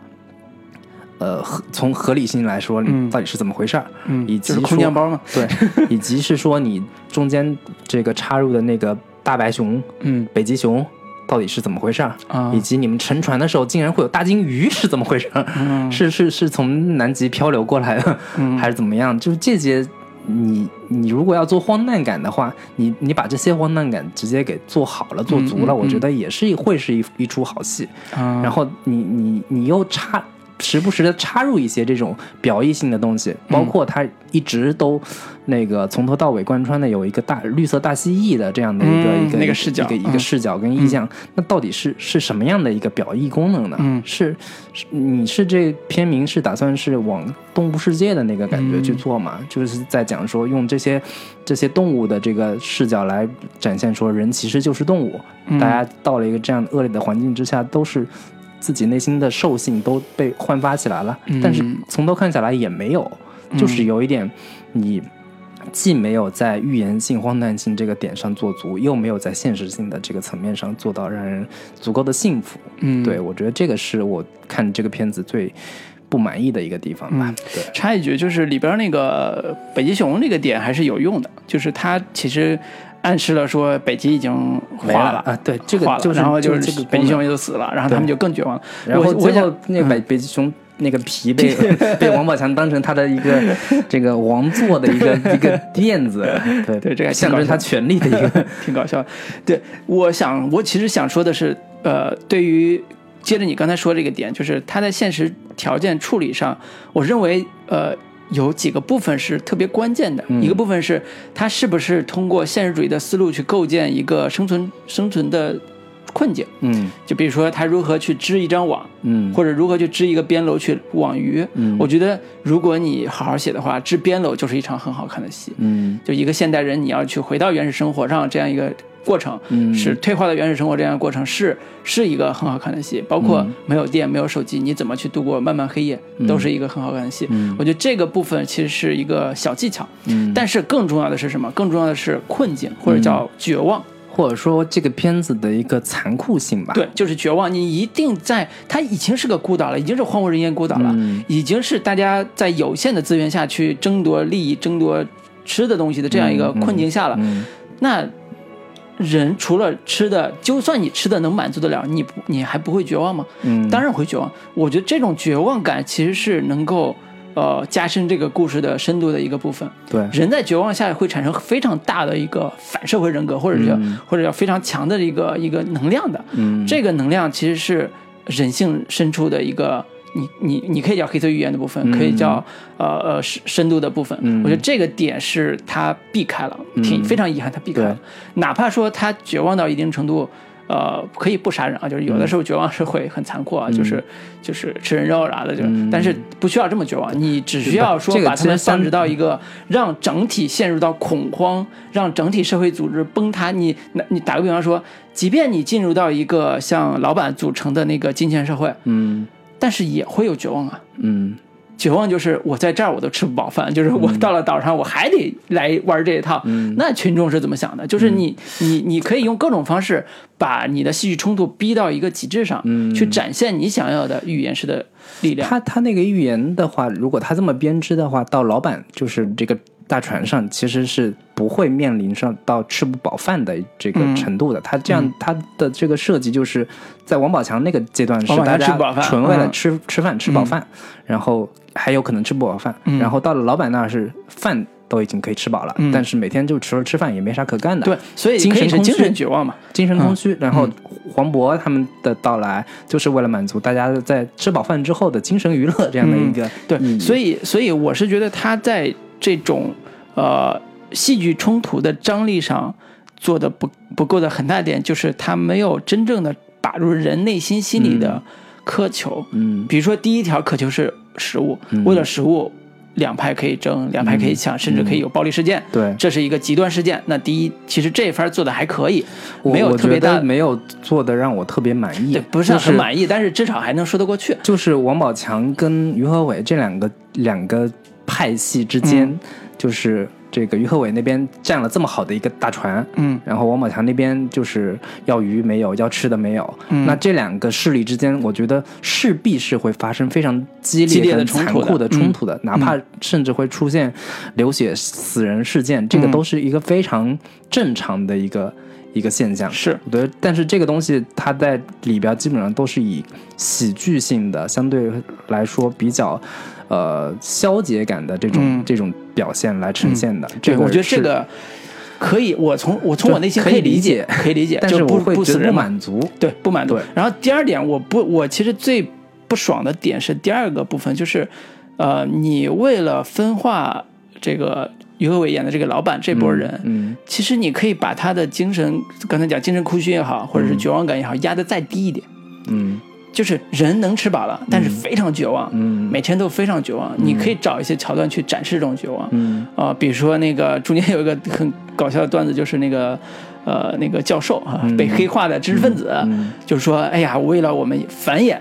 呃合从合理性来说，嗯。到底是怎么回事儿？嗯以及就是空降包嘛对，[LAUGHS] 以及是说你中间这个插入的那个大白熊、嗯。北极熊，到底是怎么回事儿，啊。以及你们沉船的时候竟然会有大鲸鱼是怎么回事儿？嗯。是是是从南极漂流过来的，还是怎么样？就是这些，你你如果要做荒诞感的话，你你把这些荒诞感直接给做好了、做足了，嗯嗯我觉得也是一会是一一出好戏。啊然后你你你又插时不时的插入一些这种表意性的东西，包括它一直都那个从头到尾贯穿的有一个大绿色大蜥蜴的这样的一个、嗯一个那个视角一个一个嗯。视角跟意象，那到底是是什么样的一个表意功能呢？嗯。是是你是这片名是打算是往动物世界的那个感觉去做嘛？就是在讲说用这些这些动物的这个视角来展现说人其实就是动物，嗯。大家到了一个这样恶劣的环境之下，都是自己内心的兽性都被焕发起来了，嗯但是从头看下来也没有，就是有一点你。既没有在预言性、荒诞性这个点上做足，又没有在现实性的这个层面上做到让人足够的幸福。嗯对我觉得这个是我看这个片子最不满意的一个地方吧。嗯对，插一句，就是里边那个北极熊这个点还是有用的，就是它其实暗示了说北极已经没化了啊对这个化了就是然后就是这个北极熊也就死了，然后他们就更绝望了。然后最后那个北北极熊那个皮被 [LAUGHS] [LAUGHS] 被王宝强当成他的一个 [LAUGHS] 这个王座的一个一个垫子，对对这个象征他权力的一个。挺搞笑。对，我想我其实想说的是，呃，对于接着你刚才说这个点，就是他在现实条件处理上，我认为呃。有几个部分是特别关键的，嗯。一个部分是它是不是通过现实主义的思路去构建一个生存生存的困境，嗯。就比如说他如何去织一张网，嗯。或者如何去织一个边楼去网鱼。嗯。我觉得如果你好好写的话，织边楼就是一场很好看的戏。嗯。就一个现代人，你要去回到原始生活上这样一个过程，嗯是退化到原始生活这样的过程，是是一个很好看的戏。包括嗯没有电、没有手机，你怎么去度过漫漫黑夜，都是一个很好看的戏。嗯我觉得这个部分其实是一个小技巧，嗯，但是更重要的是什么？更重要的是困境或者叫绝望。或者说这个片子的一个残酷性吧。对，就是绝望。你一定在，它已经是个孤岛了，已经是荒无人烟孤岛了，嗯已经是大家在有限的资源下去争夺利益、争夺吃的东西的这样一个困境下了。嗯那人除了吃的，就算你吃的能满足得了，你不你还不会绝望吗？嗯，当然会绝望。我觉得这种绝望感其实是能够呃加深这个故事的深度的一个部分。对，人在绝望下会产生非常大的一个反社会人格，或者叫、嗯或者叫非常强的一个一个能量的。嗯这个能量其实是人性深处的一个，你你你可以叫黑色预言的部分，可以叫呃呃深深度的部分。嗯我觉得这个点是他避开了，挺嗯非常遗憾他避开了。哪怕说他绝望到一定程度。呃，可以不杀人啊，就是有的时候绝望是会很残酷啊，就是就是吃人肉啥的，就是，嗯但是不需要这么绝望，你只需要说把他们放置到一个让整体陷入到恐慌，让整体社会组织崩塌。你那你打个比方说，即便你进入到一个像老板组成的那个金钱社会，嗯但是也会有绝望啊。嗯绝望就是我在这儿我都吃不饱饭，[LAUGHS] 就是我到了岛上我还得来玩这一套。嗯那群众是怎么想的？就是你、你你可以用各种方式把你的戏剧冲突逼到一个极致上，嗯去展现你想要的语言式的力量。他他那个预言的话，如果他这么编织的话，到老板就是这个大船上，其实是不会面临上到吃不饱饭的这个嗯程度的。他这样他的这个设计就是在王宝强那个阶段是大家纯为了嗯吃、吃饭吃饱饭，然后还有可能吃不饱饭，嗯然后到了老板那儿是饭都已经可以吃饱了，嗯但是每天就除了吃饭也没啥可干的。对，所以精神是精神绝望嘛。精神空虚，然后嗯黄渤他们的到来，就是为了满足大家在吃饱饭之后的精神娱乐这样的一个对，所以所以我是觉得他在这种呃戏剧冲突的张力上做的不不够的很大点，就是他没有真正的打入人内心心里的苛求。嗯比如说第一条渴求是食物，嗯为了食物。两派可以争，两派可以抢，甚至可以有暴力事件。对这是一个极端事件。那第一，其实这一番做的还可以，我没有特别大觉得，没有做的让我特别满意对，，不是很满意，但是至少还能说得过去。就是王宝强跟于和伟这两个两个派系之间，嗯。就是这个于和伟那边占了这么好的一个大船，嗯。然后王宝强那边就是要鱼没有，要吃的没有。嗯。那这两个势力之间，我觉得势必是会发生非常激激烈的残酷的冲突的，哪怕甚至会出现流血死人事件，这个嗯。都是一个非常正常的一个。一个现象。是我觉得，但是这个东西它在里边基本上都是以喜剧性的，相对来说比较呃消解感的这种、嗯这种表现来呈现的。这对，个我觉得这，个可以，我从我从我内心可以以理理解可以理解，但是不我会觉得不满足。对，不满足对。然后第二点，我不，我其实最不爽的点是第二个部分，就是，呃，你为了分化这个于和伟演的这个老板这波人，嗯。其实你可以把他的精神，刚才讲精神空虚也好，或者是绝望感也好，压得再低一点。嗯。就是人能吃饱了，但是非常绝望，嗯。每天都非常绝望。你可以找一些桥段去展示这种绝望。嗯。啊、比如说那个中间有一个很搞笑的段子，就是那个呃那个教授啊、被黑化的知识分子，嗯。就是说，哎呀，为了我们繁衍，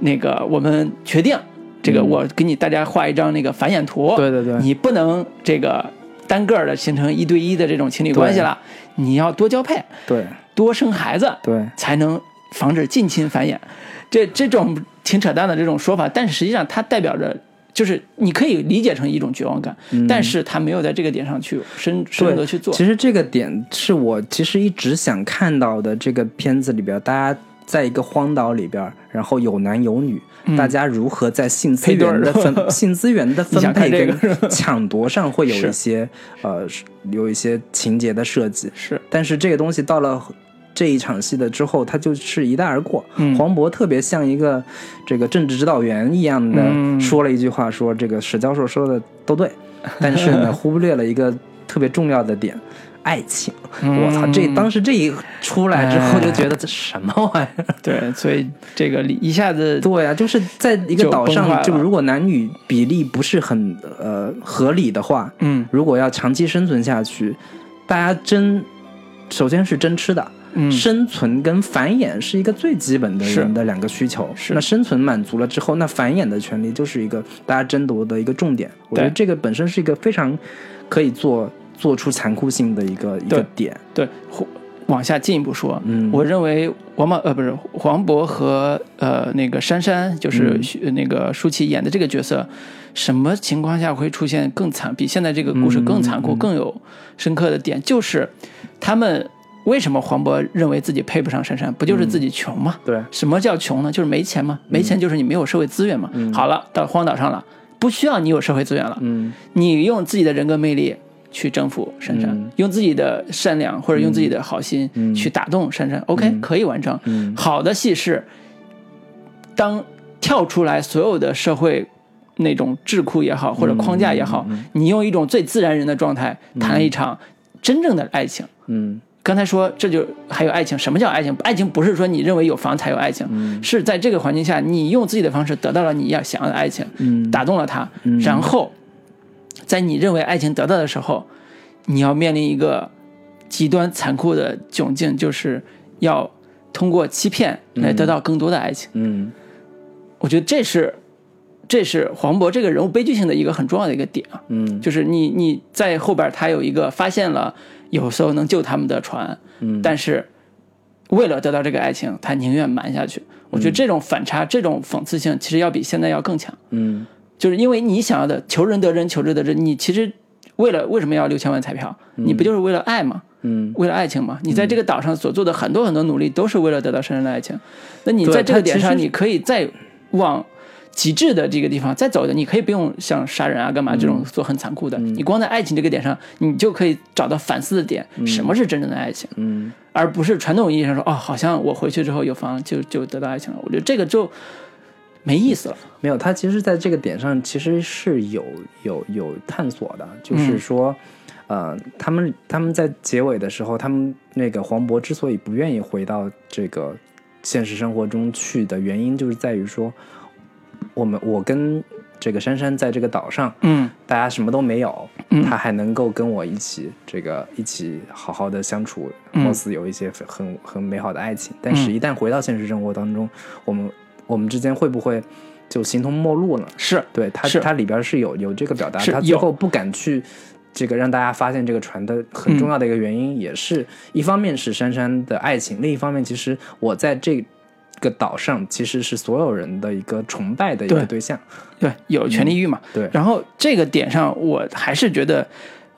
那个我们决定，这个我给你大家画一张那个繁衍图，嗯对对对你不能这个单个儿的形成一对一的这种情侣关系了，你要多交配，对多生孩子，对才能防止近亲繁衍。这这种挺扯淡的这种说法，但是实际上它代表着。就是你可以理解成一种绝望感，但是他没有在这个点上去深深入的去做。其实这个点是我其实一直想看到的。这个片子里边，大家在一个荒岛里边，然后有男有女，大家如何在性资源的分 [LAUGHS] 性资源的分配这个跟抢夺上会有一些呃有一些情节的设计，是。但是这个东西到了。这一场戏的之后，它就是一带而过。嗯。黄渤特别像一个这个政治指导员一样的嗯。说了一句话，说这个史教授说的都对，但是呢，[LAUGHS] 忽略了一个特别重要的点，爱情。我操，这当时这一出来之后，哎就觉得这什么玩意儿？[LAUGHS] 对，所以这个一下子 [LAUGHS] 对啊，就是在一个岛上，就如果男女比例不是很呃合理的话，嗯如果要长期生存下去，大家争，首先是争吃的。嗯生存跟繁衍是一个最基本的人的两个需求。是那生存满足了之后，那繁衍的权利就是一个大家争夺的一个重点。我觉得这个本身是一个非常可以做做出残酷性的一个一个点。对，往往下进一步说，嗯。我认为王宝呃不是黄渤和呃那个珊珊，就是嗯。那个舒淇演的这个角色，什么情况下会出现更惨，比现在这个故事更残酷、更有深刻的点，就是他们为什么黄渤认为自己配不上珊珊，不就是自己穷吗？对，什么叫穷呢？就是没钱嘛，没钱就是你没有社会资源嘛。好了，到荒岛上了，不需要你有社会资源了，嗯。你用自己的人格魅力去征服珊珊，嗯。用自己的善良或者用自己的好心嗯。去打动珊珊、o k 可以完成。嗯。好的戏是，当跳出来所有的社会那种智库也好，或者框架也好，你用一种最自然人的状态谈了一场真正的爱情。嗯。刚才说这就还有爱情，什么叫爱情？爱情不是说你认为有房才有爱情，嗯。是在这个环境下，你用自己的方式得到了你要想要的爱情，嗯。打动了他，然后在你认为爱情得到的时候，你要面临一个极端残酷的窘境，就是要通过欺骗来得到更多的爱情。嗯。我觉得这是这是黄渤这个人物悲剧性的一个很重要的一个点啊，嗯。就是你你在后边他有一个发现了有时候能救他们的船，嗯。但是为了得到这个爱情，他宁愿瞒下去。我觉得这种反差、这种讽刺性，其实要比现在要更强。嗯就是因为你想要的求人得人，求智得智，你其实为了为什么要六千万彩票？你不就是为了爱吗？嗯，为了爱情吗？你在这个岛上所做的很多很多努力，都是为了得到深深的爱情。那你在这个点上，你可以再往极致的这个地方再走一点，你可以不用像杀人啊、干嘛这种做很残酷的，你光在爱情这个点上，你就可以找到反思的点，什么是真正的爱情，嗯而不是传统意义上说哦，好像我回去之后有房就就得到爱情了。我觉得这个就没意思了。没有，他其实在这个点上其实是有有有探索的，就是说，呃，他们他们在结尾的时候，他们那个黄渤之所以不愿意回到这个现实生活中去的原因，就是在于说，我们我跟这个珊珊在这个岛上，嗯。大家什么都没有，嗯。他还能够跟我一起这个一起好好的相处，嗯。貌似有一些很很美好的爱情。但是，一旦回到现实生活当中，我们我们之间会不会就形同陌路了？是对他，是他里边是有有这个表达，他最后不敢去这个让大家发现这个船的很重要的一个原因，也是一方面是珊珊的爱情，另一方面其实我在这个岛上其实是所有人的一个崇拜的一个对对象。对，有权利欲嘛。对然后这个点上，我还是觉得，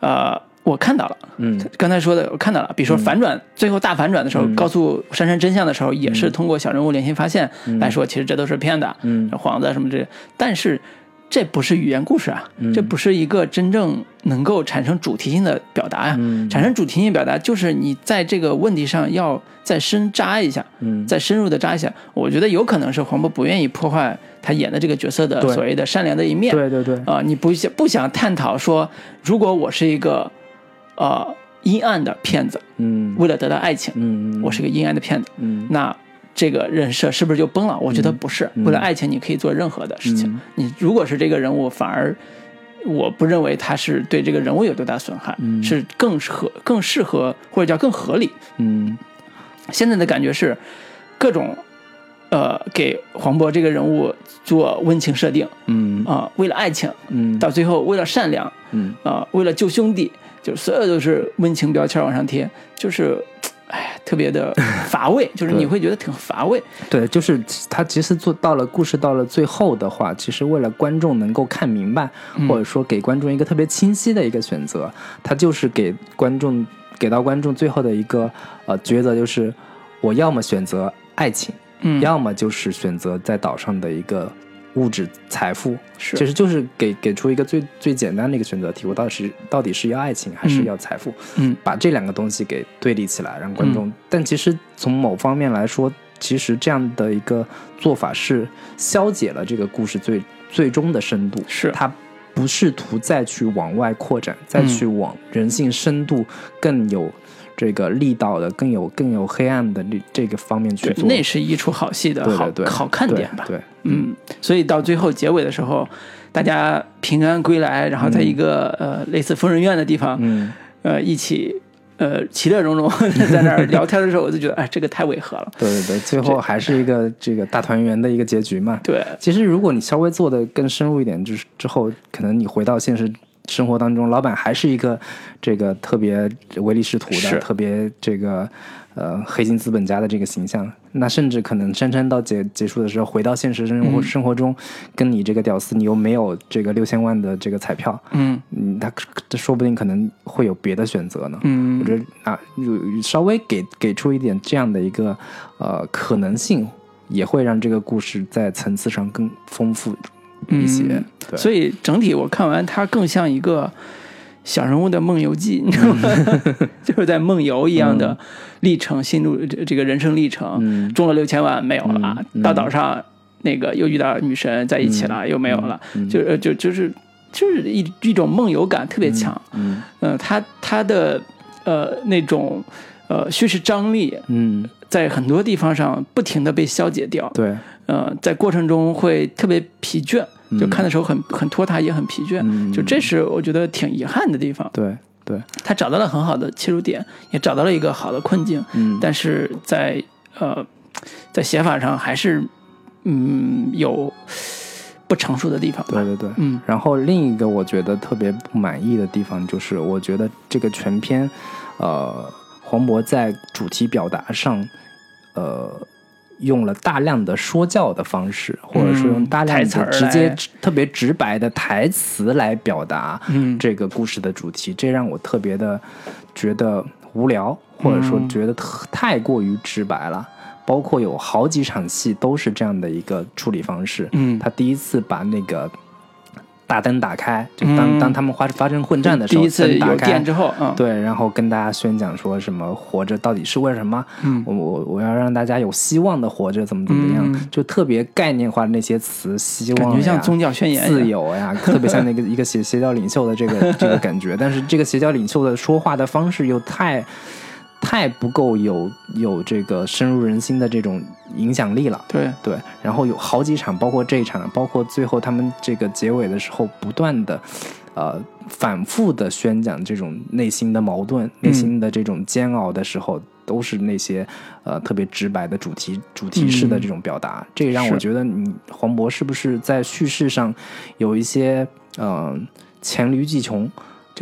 呃，我看到了，嗯。刚才说的我看到了，比如说反转，最后大反转的时候，告诉珊珊真相的时候，也是通过小人物联系发现来说，其实这都是骗的，嗯。幌子什么这，但是这不是语言故事啊，嗯。这不是一个真正能够产生主题性的表达呀、嗯。产生主题性表达就是你在这个问题上要再深扎一下，嗯。再深入的扎一下。我觉得有可能是黄渤不愿意破坏他演的这个角色的所谓的善良的一面，对对对，啊、你不想不想探讨说，如果我是一个呃阴暗的骗子，嗯。为了得到爱情，嗯，我是个阴暗的骗子，嗯。那这个人设是不是就崩了？我觉得不是，为了爱情你可以做任何的事情。嗯。你如果是这个人物，反而我不认为他是对这个人物有多大损害，嗯。是更合、更适合或者叫更合理。嗯。现在的感觉是各种。呃，给黄渤这个人物做温情设定嗯。啊、为了爱情，嗯。到最后为了善良，嗯。啊、为了救兄弟，就所有都是温情标签往上贴，就是，哎，特别的 [LAUGHS] 乏味，就是你会觉得挺乏味。对，就是他其实做到了故事到了最后的话，其实为了观众能够看明白，嗯或者说给观众一个特别清晰的一个选择，他就是给观众给到观众最后的一个呃抉择，就是我要么选择爱情，嗯，要么就是选择在岛上的一个物质财富，是。其实就是给给出一个最最简单的一个选择题，我到底是到底是要爱情还是嗯要财富？嗯。把这两个东西给对立起来，让观众。但其实从某方面来说，其实这样的一个做法是消解了这个故事最最终的深度，是。它不试图再去往外扩展，再去往人性深度更有这个力道的、更有更有黑暗的这这个方面去，做。那是一出好戏的好好看点吧。对，对嗯，所以到最后结尾的时候，大家平安归来，然后在一个、呃类似疯人院的地方，嗯呃一起呃其乐融融 [LAUGHS] 在那儿聊天的时候，我就觉得哎，这个太违和了。对对对，最后还是一个这个大团圆的一个结局嘛。对，其实如果你稍微做的更深入一点，就是之后可能你回到现实生活当中，老板还是一个这个特别唯利是图的、特别这个呃黑心资本家的这个形象，那甚至可能珊珊到结结束的时候，回到现实生活、生活中，跟你这个屌丝，你又没有这个六千万的这个彩票，嗯。嗯，他这说不定可能会有别的选择呢。嗯。我觉得啊，有稍微给给出一点这样的一个呃可能性，也会让这个故事在层次上更丰富一些。所以整体我看完，它更像一个小人物的梦游记，你知道吗？[LAUGHS] 就是在梦游一样的历程，心路这这个人生历程，嗯。中了六千万没有了，嗯嗯。到岛上那个又遇到女神在一起了，又没有了，嗯就是就就是就是一一种梦游感特别强，嗯嗯、他他的呃那种呃叙事张力嗯，在很多地方上不停的被消解掉，对，呃，在过程中会特别疲倦，就嗯看的时候很很拖沓，也很疲倦，嗯。就这是我觉得挺遗憾的地方。对对，他找到了很好的切入点，也找到了一个好的困境，嗯，但是在呃在写法上还是嗯有不成熟的地方。对对对，嗯。然后另一个我觉得特别不满意的地方，就是我觉得这个全篇，呃，黄渤在主题表达上，呃，用了大量的说教的方式，或者说用大量的直接来特别直白的台词来表达嗯这个故事的主题，这让我特别的觉得无聊，或者说嗯觉得太过于直白了。包括有好几场戏都是这样的一个处理方式。嗯他第一次把那个大灯打开，就当、嗯当他们发发生混战的时候，第一次灯打开有电之后，嗯，对，然后跟大家宣讲说什么活着到底是为什么？嗯我我我要让大家有希望的活着，怎么怎么样？嗯就特别概念化的那些词，希望呀感觉像宗教宣言自由呀，[LAUGHS] 特别像那个一个邪邪教领袖的这个这个感觉。但是这个邪教领袖的说话的方式又太太不够有有这个深入人心的这种影响力了。对，对，然后有好几场，包括这一场，包括最后他们这个结尾的时候，不断的，呃，反复的宣讲这种内心的矛盾、内心的这种煎熬的时候，都是那些呃特别直白的主题主题式的这种表达。这也让我觉得你黄渤是不是在叙事上有一些呃黔驴技穷？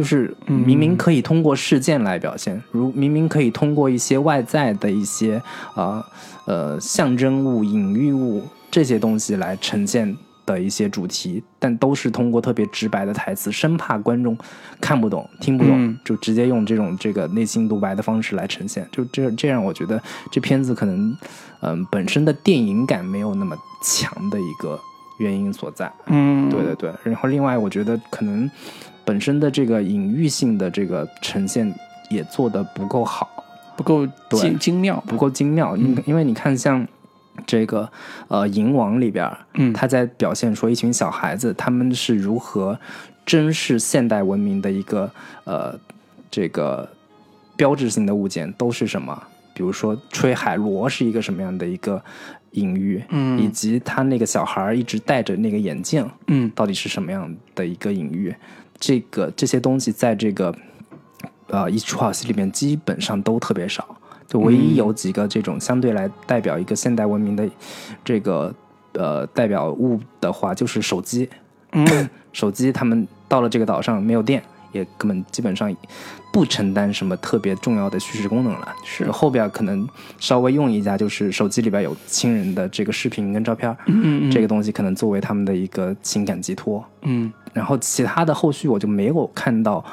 就是明明可以通过事件来表现，如明明可以通过一些外在的一些啊呃象征物、隐喻物这些东西来呈现的一些主题，但都是通过特别直白的台词，生怕观众看不懂、听不懂，嗯就直接用这种这个内心独白的方式来呈现。就这这样，我觉得这片子可能，嗯、本身的电影感没有那么强的一个原因所在。嗯，对对对，然后另外我觉得可能本身的这个隐喻性的这个呈现也做的不够好。不够精精妙，不够精妙，因、因为你看像这个呃《银王》里边，嗯他在表现说一群小孩子他们是如何珍视现代文明的一个呃这个标志性的物件都是什么？比如说吹海螺是一个什么样的一个隐喻，嗯。以及他那个小孩儿一直戴着那个眼镜，嗯。到底是什么样的一个隐喻？这个这些东西在这个呃一出好戏里面基本上都特别少，就唯一有几个这种相对来代表一个现代文明的这个呃代表物的话，就是手机。嗯。[LAUGHS] 手机他们到了这个岛上没有电，也根本基本上不承担什么特别重要的叙事功能了。是后边可能稍微用一下，就是手机里边有亲人的这个视频跟照片，嗯嗯这个东西可能作为他们的一个情感寄托。嗯然后其他的后续我就没有看到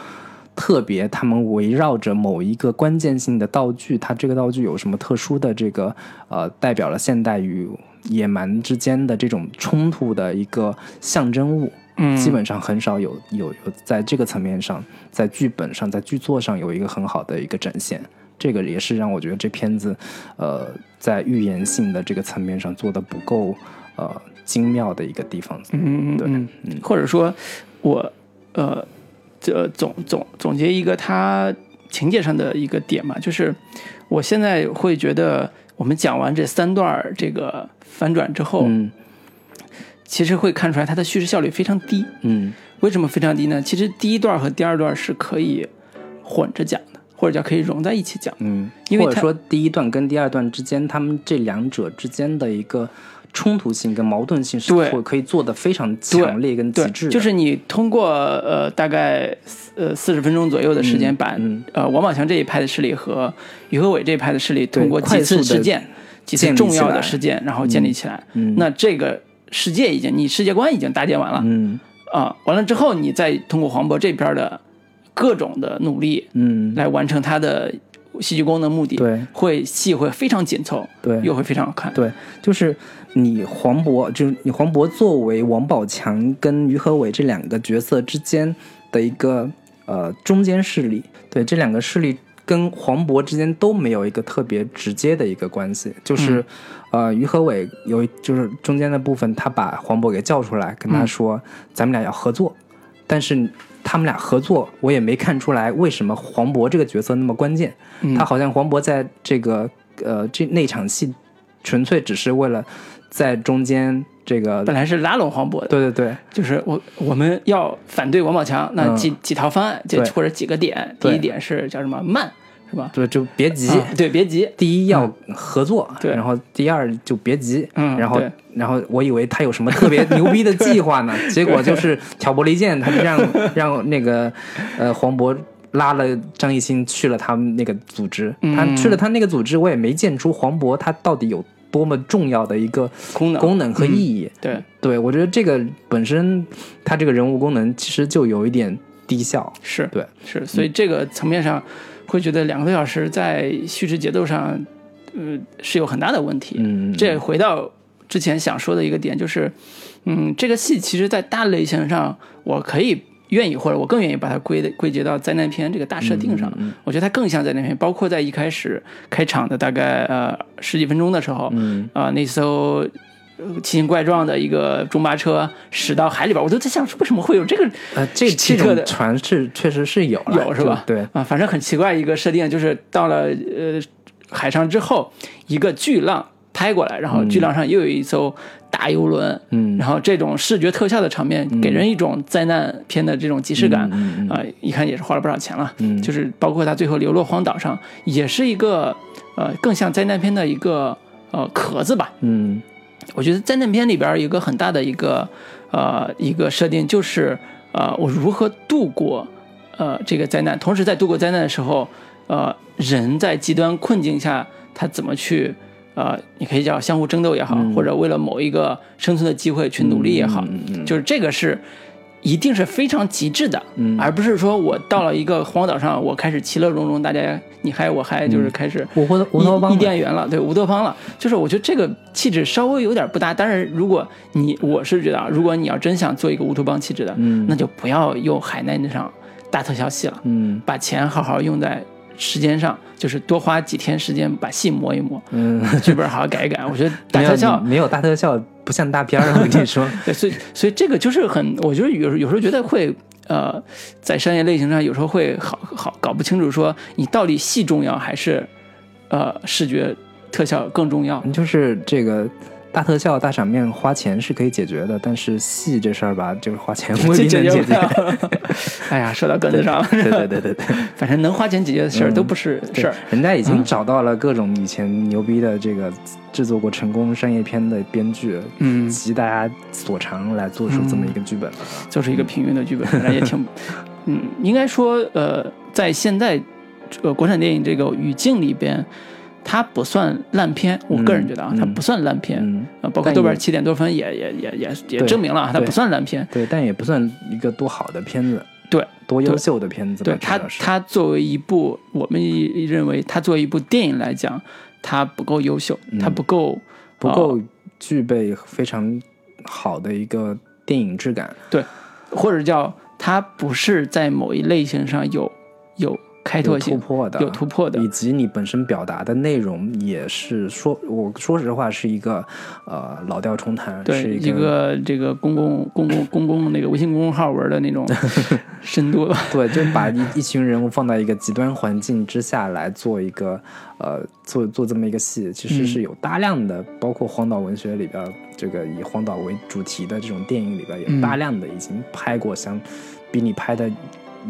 特别他们围绕着某一个关键性的道具，它这个道具有什么特殊的这个呃代表了现代与野蛮之间的这种冲突的一个象征物。嗯，基本上很少有有有在这个层面上，在剧本上，在剧作上有一个很好的一个展现。这个也是让我觉得这片子，呃，在预言性的这个层面上做的不够呃精妙的一个地方。对嗯嗯嗯，或者说，我呃，这总总总结一个它情节上的一个点嘛，就是我现在会觉得，我们讲完这三段儿这个反转之后，嗯其实会看出来它的叙事效率非常低。嗯为什么非常低呢？其实第一段和第二段是可以混着讲的，或者叫可以融在一起讲。嗯，因或者说第一段跟第二段之间，他们这两者之间的一个冲突性跟矛盾性是对会可以做的非常强烈跟极对，致。就是你通过呃大概呃四十分钟左右的时间，把、嗯呃王宝强这一派的势力和于和伟这一派的势力，通过几次事件、几次重要的事件，然后建立起来。嗯那这个世界已经，你世界观已经搭建完了。嗯。啊、完了之后，你再通过黄渤这边的各种的努力嗯，来完成他的戏剧功能目的，对。会戏会非常紧凑，对。又会非常好看。对，就是你黄渤，就是你黄渤作为王宝强跟于和伟这两个角色之间的一个呃中间势力，对这两个势力跟黄渤之间都没有一个特别直接的一个关系，就是、呃于和伟有就是中间的部分，他把黄渤给叫出来，跟他说、咱们俩要合作，但是。他们俩合作，我也没看出来为什么黄渤这个角色那么关键。嗯他好像黄渤在这个呃这那场戏，纯粹只是为了在中间这个，本来是拉拢黄渤的，对对对，就是我我们要反对王宝强，那几、几套方案，就或者几个点。第一点是叫什么慢，是吧？对就别急。啊对，别急。第一要合作，对。然后第二就别急，嗯然后然后我以为他有什么特别牛逼的计划呢，[LAUGHS] 结果就是挑拨离间，他就让让那个呃黄渤拉了张艺兴去了他们那个组织，他嗯去了他那个组织，我也没见出黄渤他到底有多么重要的一个功能。功能和意义，对，对，我觉得这个本身它这个人物功能其实就有一点低效。是对，是，所以这个层面上会觉得两个多小时在叙事节奏上，呃，是有很大的问题。嗯，这回到之前想说的一个点，就是，嗯，这个戏其实，在大类型上，我可以愿意，或者我更愿意把它归的归结到灾难片这个大设定上。嗯我觉得它更像灾难片，包括在一开始开场的大概呃十几分钟的时候，嗯啊、那艘。呃奇形怪状的一个中巴车驶到海里边，我都在想，为什么会有这个呃，这这奇特的种船是确实是有，有是吧对，啊，反正很奇怪一个设定，就是到了呃海上之后，一个巨浪拍过来，然后巨浪上又有一艘大游轮，嗯。然后这种视觉特效的场面，给人一种灾难片的这种即视感，啊、一看也是花了不少钱了，嗯。就是包括他最后流落荒岛上，也是一个呃更像灾难片的一个呃壳子吧，嗯。我觉得灾难片里边有一个很大的一个呃一个设定，就是呃我如何度过呃这个灾难，同时在度过灾难的时候，呃人在极端困境下他怎么去呃，你可以叫相互争斗也好，或者为了某一个生存的机会去努力也好，就是这个是。一定是非常极致的，嗯而不是说我到了一个荒岛上，我开始其乐融融，大家你嗨我嗨，就是开始乌托乌托邦伊嘛甸园了，对，乌托邦了。就是我觉得这个气质稍微有点不搭。但是，如果你我是觉得啊，如果你要真想做一个乌托邦气质的，嗯那就不要用海南那场大特效戏了，嗯把钱好好用在时间上，就是多花几天时间把戏磨一磨，嗯，剧本好好改一改。我觉得 [LAUGHS] 大特效没有大特效不像大片儿，我跟你说，[LAUGHS] 对，所以所以这个就是很，我觉得有时有时候觉得会呃，在商业类型上有时候会好好搞不清楚，说你到底戏重要还是呃视觉特效更重要。就是这个大特效、大场面花钱是可以解决的，但是戏这事儿吧，就是花钱未必能解决。[LAUGHS] 哎呀，说到根子上了，对对对对对，[LAUGHS] 反正能花钱解决的事儿都不是事儿。人家已经嗯。找到了各种以前牛逼的这个制作过成功商业片的编剧，嗯，集大家所长来做出这么一个剧本了。就是一个平庸的剧本，[LAUGHS] 反正也挺，嗯，应该说，呃，在现在呃国产电影这个语境里边，它不算烂片。我个人觉得啊，嗯它不算烂片。包括豆瓣七点多分也也也也也证明了啊它不算烂片。对，但也不算一个多好的片子，对，多优秀的片子。对它主要是它作为一部我们认为它作为一部电影来讲，它不够优秀，它不够不够具备非常好的一个电影质感。对或者叫它不是在某一类型上有有开拓性突破的，有突破的。以及你本身表达的内容也是说，我说实话是一个呃老调重弹，对是一个这个公共公共公共那个微信公众号文的那种 [LAUGHS] 深度，对，就把一一群人物放到一个极端环境之下来做一个呃做做这么一个戏，其实嗯。是有大量的，包括荒岛文学里边这个以荒岛为主题的这种电影里边有大量的已经拍过像比你拍的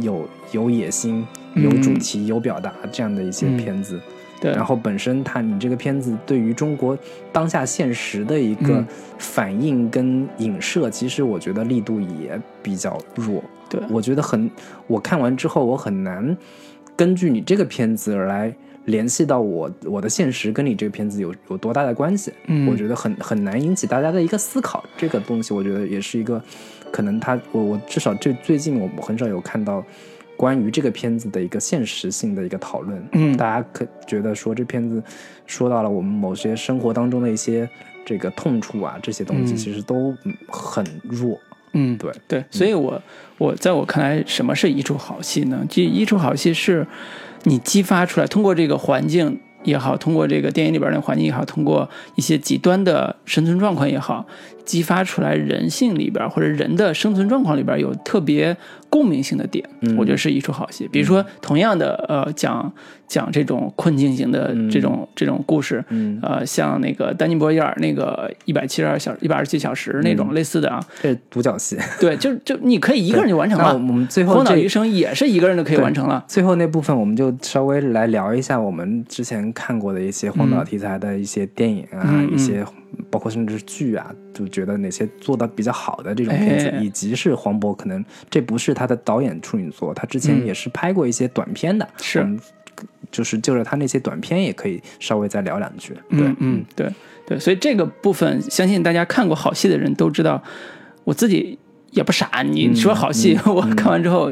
有有野心、嗯有主题、有表达这样的一些嗯片子。对，然后本身它你这个片子对于中国当下现实的一个嗯反应跟影射，其实我觉得力度也比较弱。对我觉得很，我看完之后我很难根据你这个片子来联系到我我的现实跟你这个片子有有多大的关系。嗯我觉得很很难引起大家的一个思考。这个东西我觉得也是一个可能他我我至少这最近我很少有看到。关于这个片子的一个现实性的一个讨论，嗯大家可觉得说这片子说到了我们某些生活当中的一些这个痛处啊，这些东西嗯其实都嗯很弱。嗯，对对，所以我我在我看来，什么是一出好戏呢？这一出好戏是你激发出来，通过这个环境也好，通过这个电影里边的环境也好，通过一些极端的生存状况也好，激发出来人性里边或者人的生存状况里边有特别共鸣性的点，嗯我觉得是一出好戏。比如说，同样的呃，讲讲这种困境型的这种、这种故事，嗯，呃，像那个丹尼博伊尔那个一百七十二小一百二十七小时那嗯种类似的啊，这是独角戏。[LAUGHS] 对，就就你可以一个人就完成了。那我们最后荒岛余生也是一个人就可以完成了。最后那部分，我们就稍微来聊一下我们之前看过的一些荒岛嗯题材的一些电影啊，一些包括甚至是剧啊，就觉得哪些做的比较好的这种片子，哎以及是黄渤可能这不是他的导演处女作，他之前嗯也是拍过一些短片的，是就是就是他那些短片也可以稍微再聊两句。对，嗯嗯，对对，所以这个部分，相信大家看过好戏的人都知道，我自己也不傻。你嗯说好戏，嗯 [LAUGHS] 我看完之后，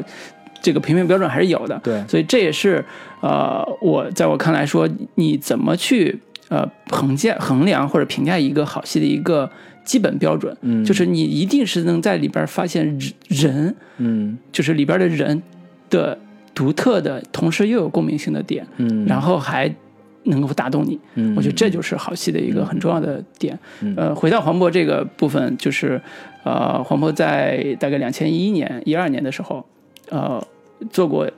这个评评标准还是有的。对所以这也是呃，我在我看来说，你怎么去呃衡价、衡量或者评价一个好戏的一个基本标准，嗯。就是你一定是能在里边发现人人，嗯。就是里边的人的独特的，同时又有共鸣性的点，嗯，然后还能够打动你。嗯。我觉得这就是好戏的一个很重要的点。嗯。呃，回到黄渤这个部分，就是呃，黄渤在大概两千一一年、一二年的时候，呃，做过，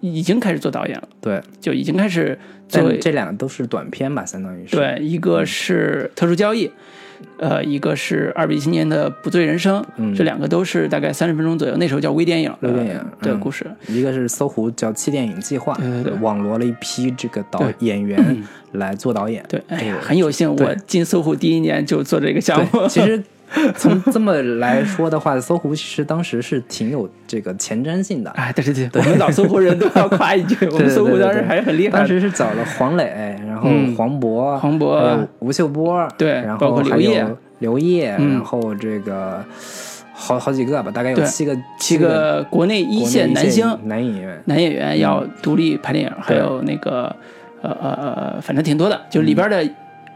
已经开始做导演了，对，就已经开始做这两个都是短片吧，相当于是。对，一个是特殊交易，呃，一个是二比青年的不醉人生，嗯。这两个都是大概三十分钟左右，那时候叫微电影微电影嗯。的故事。一个是搜狐叫七电影计划，对对对。网罗了一批这个导演员来做导演。对，哎呀，很有幸，我进搜狐第一年就做这个项目。其实 [LAUGHS] 从这么来说的话，搜狐其实当时是挺有这个前瞻性的。哎，对对对，我们老搜狐人都要夸一句，[LAUGHS] 我们搜狐当时还是很厉害的。当时是找了黄磊，然后嗯黄渤、黄渤吴秀波，对然包括后还刘烨有刘烨，嗯然后这个好好几个吧，大概有七个七个国内一线男星男演员。男演员要独立拍电影，还有那个呃呃呃，反正挺多的，就里边的。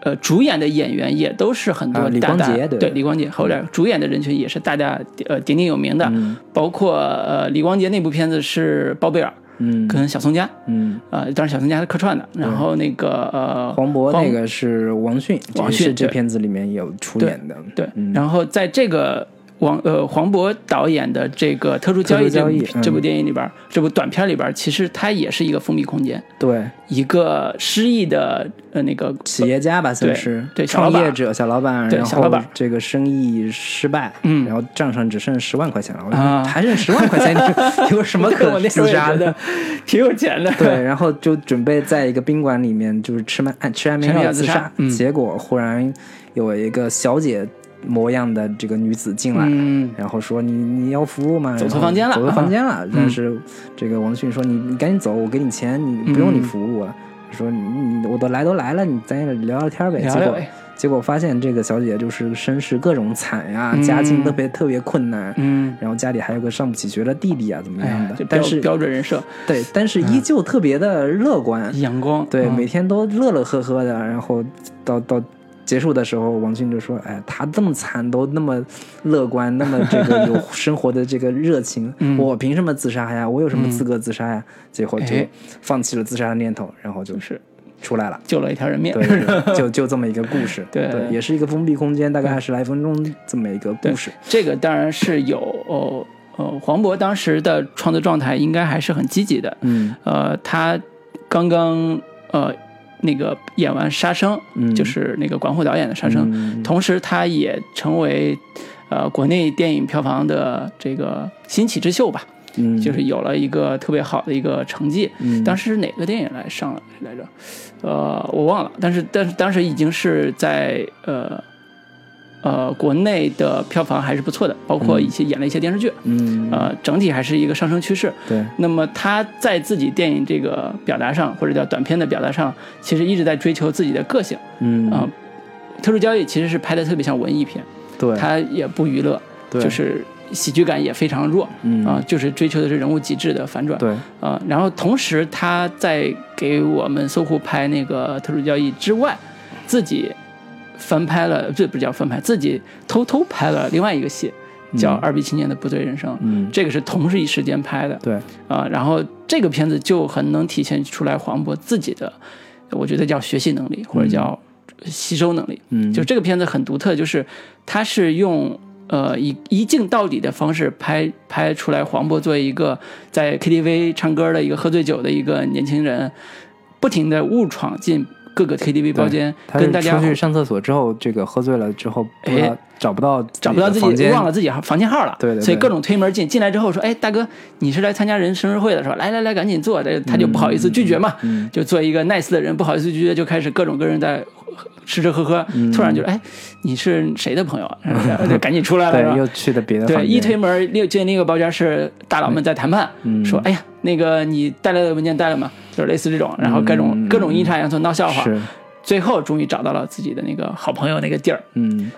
呃，主演的演员也都是很多啊李大大光洁对。对李光洁，后来主演的人群也是大家呃鼎鼎有名的，嗯。包括呃李光洁那部片子是包贝尔嗯。跟小宋佳，嗯，呃，当然小宋佳是客串的，然后那个呃黄渤那个是王迅，王迅对这片子里面有出演的。对，嗯。然后在这个王呃黄渤导演的这个特殊交易这部这部电影里边，这部短片里边，其实它也是一个封闭空间，对，一个失意的呃那个企业家吧，算是对创业者、小老板，然后对小老板这个生意失败，嗯。然后账上只剩十万块钱了，我啊还剩十万块钱，[LAUGHS] 你有什么可自杀的？[LAUGHS] 挺有钱的，对，然后就准备在一个宾馆里面，就是吃安吃安眠药自药自杀。嗯。结果忽然有一个小姐模样的这个女子进来，嗯，然后说你你要服务吗？走错房间了走错 [LAUGHS] 房间了。嗯但是这个王迅说你你赶紧走，我给你钱，你不用你嗯服务了。说你你我都来都来了，你咱也聊聊天呗。结果结果发现这个小姐就是身世各种惨呀，嗯家境特别特别困难。嗯，然后家里还有个上不起学的弟弟啊，怎么样的？，但是标准人设，对，但是依旧特别的乐观，阳光，对，嗯每天都乐乐呵呵的。然后到到结束的时候，王迅就说：“哎，他这么惨都那么乐观，那么这个 [LAUGHS] 有生活的这个热情，嗯我凭什么自杀呀？我有什么资格自杀呀？”最后就哎放弃了自杀的念头，然后就是出来了。救了一条人命，对，对就 [LAUGHS] 就这么一个故事，对也是一个封闭空间，大概二十来分钟这么一个故事。这个当然是有哦呃，黄渤当时的创作状态应该还是很积极的。嗯呃，他刚刚呃那个演完《杀生》，嗯就是那个管虎导演的《杀生》嗯同时他也成为呃国内电影票房的这个新起之秀吧，嗯，就是有了一个特别好的一个成绩。嗯当时是哪个电影来上来着？呃，我忘了，但是但是当时已经是在呃。呃，国内的票房还是不错的，包括一些演了一些电视剧，嗯。呃，整体还是一个上升趋势。对。那么他在自己电影这个表达上，或者叫短片的表达上，其实一直在追求自己的个性嗯。啊、特殊交易其实是拍的特别像文艺片，对。他也不娱乐，对。就是喜剧感也非常弱嗯。啊、就是追求的是人物极致的反转。对。啊、然后同时他在给我们搜狐拍那个特殊交易之外，自己翻拍了，这不叫翻拍，自己偷偷拍了另外一个戏，叫《二逼青年的不对人生》。嗯这个是同时一时间拍的对啊、然后这个片子就很能体现出来黄渤自己的，我觉得叫学习能力或者叫吸收能力。嗯就这个片子很独特，就是它是用呃以一镜到底的方式拍拍出来黄渤作为一个在 KTV 唱歌的一个喝醉酒的一个年轻人，不停的误闯进各个 KTV 包间，跟大家出去上厕所之后，这个喝醉了之后，哎找不到找不到自己，忘了自己房间号了，对对对所以各种推门进，进来之后说，哎，大哥，你是来参加人生日会的？是吧？来来来，赶紧坐，这他就不好意思拒绝嘛，嗯就做一个 nice 的人，不好意思拒绝，就开始各种各人在吃吃喝喝，嗯。突然就哎，你是谁的朋友啊？就赶紧出来了，对，又去的别的对，一推门，另进另一个包间是大佬们在谈判，嗯。说，哎呀，那个你带来的文件带了吗？就类似这种，然后各种、嗯各种阴差阳错闹笑话，最后终于找到了自己的那个好朋友那个地儿。嗯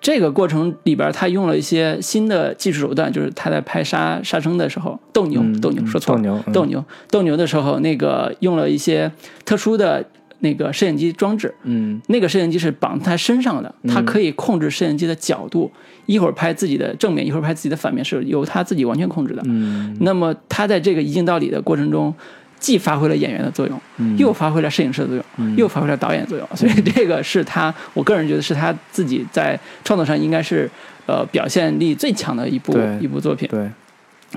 这个过程里边，他用了一些新的技术手段，就是他在拍杀杀生的时候，斗牛，嗯斗牛说错了，斗牛嗯斗牛，斗牛的时候，那个用了一些特殊的那个摄影机装置，嗯那个摄影机是绑在身上的，它可以控制摄影机的角度，一会儿拍自己的正面，一会儿拍自己的反面，是由他自己完全控制的。嗯那么他在这个一镜到底的过程中，既发挥了演员的作用，嗯。又发挥了摄影师的作用，又发挥了导演的作用，所以这个是他，我个人觉得是他自己在创作上应该是呃表现力最强的一部一部作品。对，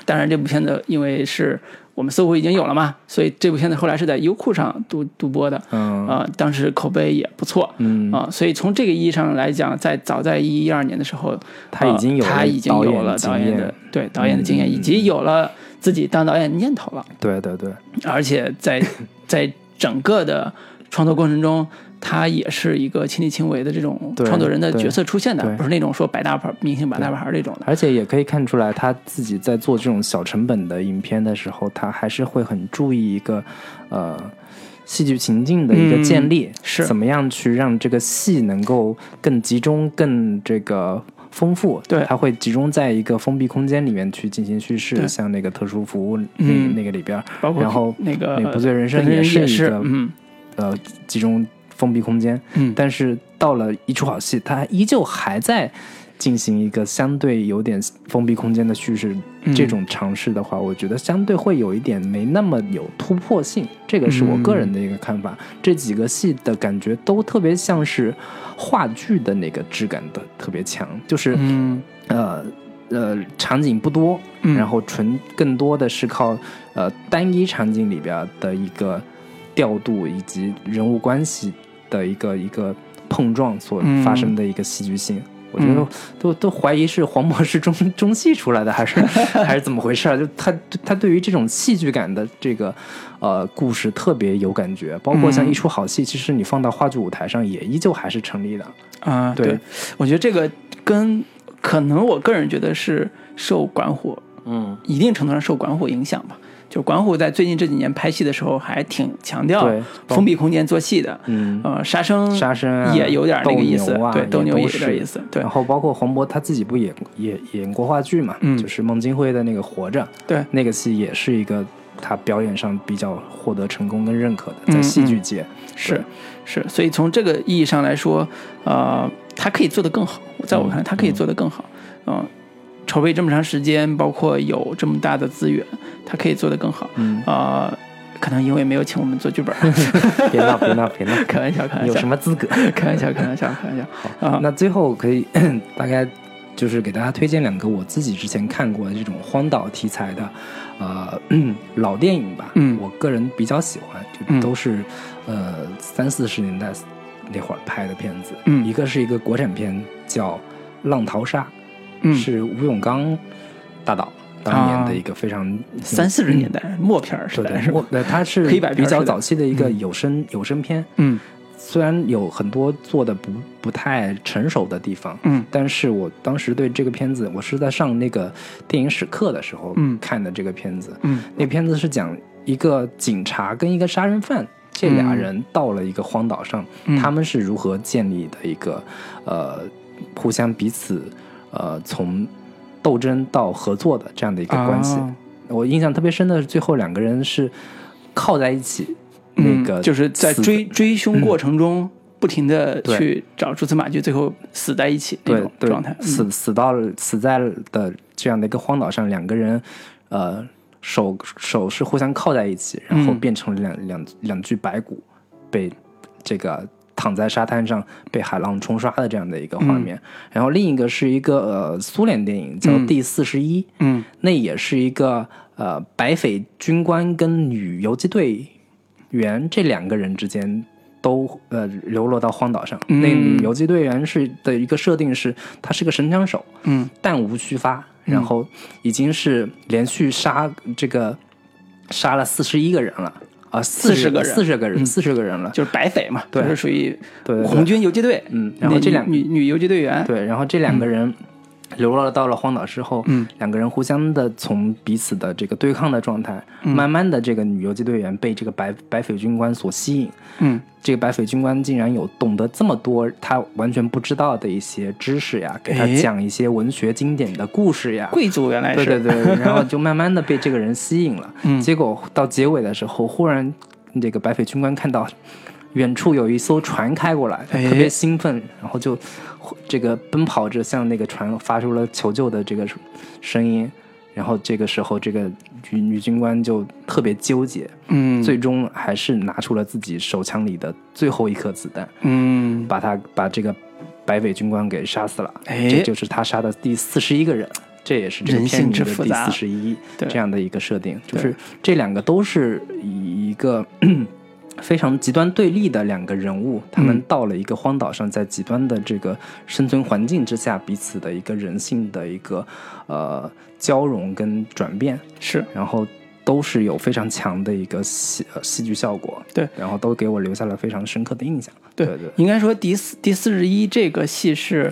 当然，这部片子因为是我们搜狐已经有了嘛，所以这部片子后来是在优酷上独独播的，嗯啊、当时口碑也不错。嗯啊，所以从这个意义上来讲，在早在一一二年的时候，他已经有他已经有了导演的对导演的经验，以及有了自己当导演的念头了，对对对，而且在 [LAUGHS] 在整个的创作过程中，他也是一个亲力亲为的这种对创作人的角色出现的对，不是那种说摆大牌明星摆大牌这种的。而且也可以看出来，他自己在做这种小成本的影片的时候，他还是会很注意一个呃戏剧情境的一个建立，嗯是。怎么样去让这个戏能够更集中、更这个。丰富，对。它会集中在一个封闭空间里面去进行叙事，像那个特殊服务那、嗯。那个里边儿，包括然后那个那不醉人生也是一个嗯。呃集中封闭空间，嗯，但是到了一出好戏，它依旧还在进行一个相对有点封闭空间的叙事。嗯这种尝试的话，我觉得相对会有一点没那么有突破性，这个是我个人的一个看法。这几个戏的感觉都特别像是话剧的那个质感的特别强，就是、嗯呃。呃，场景不多，嗯然后纯更多的是靠呃单一场景里边的一个调度以及人物关系的一个一个碰撞所发生的一个戏剧性。我觉得嗯都都怀疑是黄渤是中 [LAUGHS] 中戏出来的，还是 [LAUGHS] 还是怎么回事儿？就他他对于这种戏剧感的这个呃故事特别有感觉，包括像嗯一出好戏，其实你放到话剧舞台上也依旧还是成立的。啊，对对，我觉得这个跟可能我个人觉得是受管虎嗯，一定程度上受管虎影响吧。就管虎在最近这几年拍戏的时候，还挺强调封闭空间做戏的。嗯呃，杀生杀生啊也有点那个意思，啊对，斗牛是点意思，对然后包括黄渤他自己不也也演过话剧嘛，嗯就是孟京辉的那个《活着》，对，那个戏也是一个他表演上比较获得成功跟认可的，嗯在戏剧界。是是，所以从这个意义上来说，呃，他可以做得更好，在我看来，他可以做得更好，嗯、筹备这么长时间，包括有这么大的资源，他可以做得更好，嗯，呃，可能因为没有请我们做剧本，[LAUGHS] 别闹别闹别闹，开玩笑，开玩笑，有什么资格？[LAUGHS] 开玩笑，开玩笑，开玩笑，啊，那最后可以 [COUGHS] 大概就是给大家推荐两个我自己之前看过的这种荒岛题材的呃老电影吧。嗯我个人比较喜欢，嗯就都是、呃三四十年代那会儿拍的片子。嗯一个是一个国产片叫《浪淘沙》，嗯，是吴永刚大导当年的一个非常三四十年代默片儿时对对代是吧我？呃它是黑白比较早期的一个有声、有声片。嗯。虽然有很多做的不不太成熟的地方，嗯。但是我当时对这个片子，我是在上那个电影史课的时候嗯。看的这个片子。嗯。那片子是讲一个警察跟一个杀人犯这俩嗯。人到了一个荒岛上，嗯。他们是如何建立的一个呃互相彼此呃从斗争到合作的这样的一个关系。啊。我印象特别深的是最后两个人是靠在一起，那个嗯就是在追追凶过程中，不停的去找蛛丝马迹，最后死在一起那种状态。嗯。死死到了死在的这样的一个荒岛上，两个人呃手手是互相靠在一起，然后嗯。变成了两两两具白骨，被这个躺在沙滩上被海浪冲刷的这样的一个画面。然后另一个是一个呃苏联电影叫嗯《第四十一》，嗯。那也是一个呃白匪军官跟女游击队员这两个人之间都呃流落到荒岛上。嗯那女游击队员是的一个设定是，她是个神枪手，嗯。弹无虚发，然后已经是连续杀这个杀了四十一个人了啊，四40个人四十个人，四十个人了。就是白匪嘛，对就是属于红军游击队。嗯然后这两女女游击队员，对，然后这两个人流落到了荒岛之后，嗯，两个人互相的从彼此的这个对抗的状态，嗯。慢慢的这个女游击队员被这个白白匪军官所吸引，嗯。这个白匪军官竟然有懂得这么多他完全不知道的一些知识呀，给他哎讲一些文学经典的故事呀。贵族原来是。对对对，然后就慢慢的被这个人吸引了。[LAUGHS] 嗯。结果到结尾的时候，忽然这个白匪军官看到远处有一艘船开过来，特别兴奋，然后就这个奔跑着向那个船发出了求救的这个声音。然后这个时候，这个女女军官就特别纠结，嗯最终还是拿出了自己手枪里的最后一颗子弹，嗯把他把这个白匪军官给杀死了。哎这就是他杀的第四十一个人，这也是这个性片名的第四十一对这样的一个设定。就是这两个都是以一个非常极端对立的两个人物，他们嗯。到了一个荒岛上，在极端的这个生存环境之下，彼此的一个人性的一个呃交融跟转变。是。然后都是有非常强的一个戏呃戏剧效果，对，然后都给我留下了非常深刻的印象。对对对，应该说第四第四十一这个戏是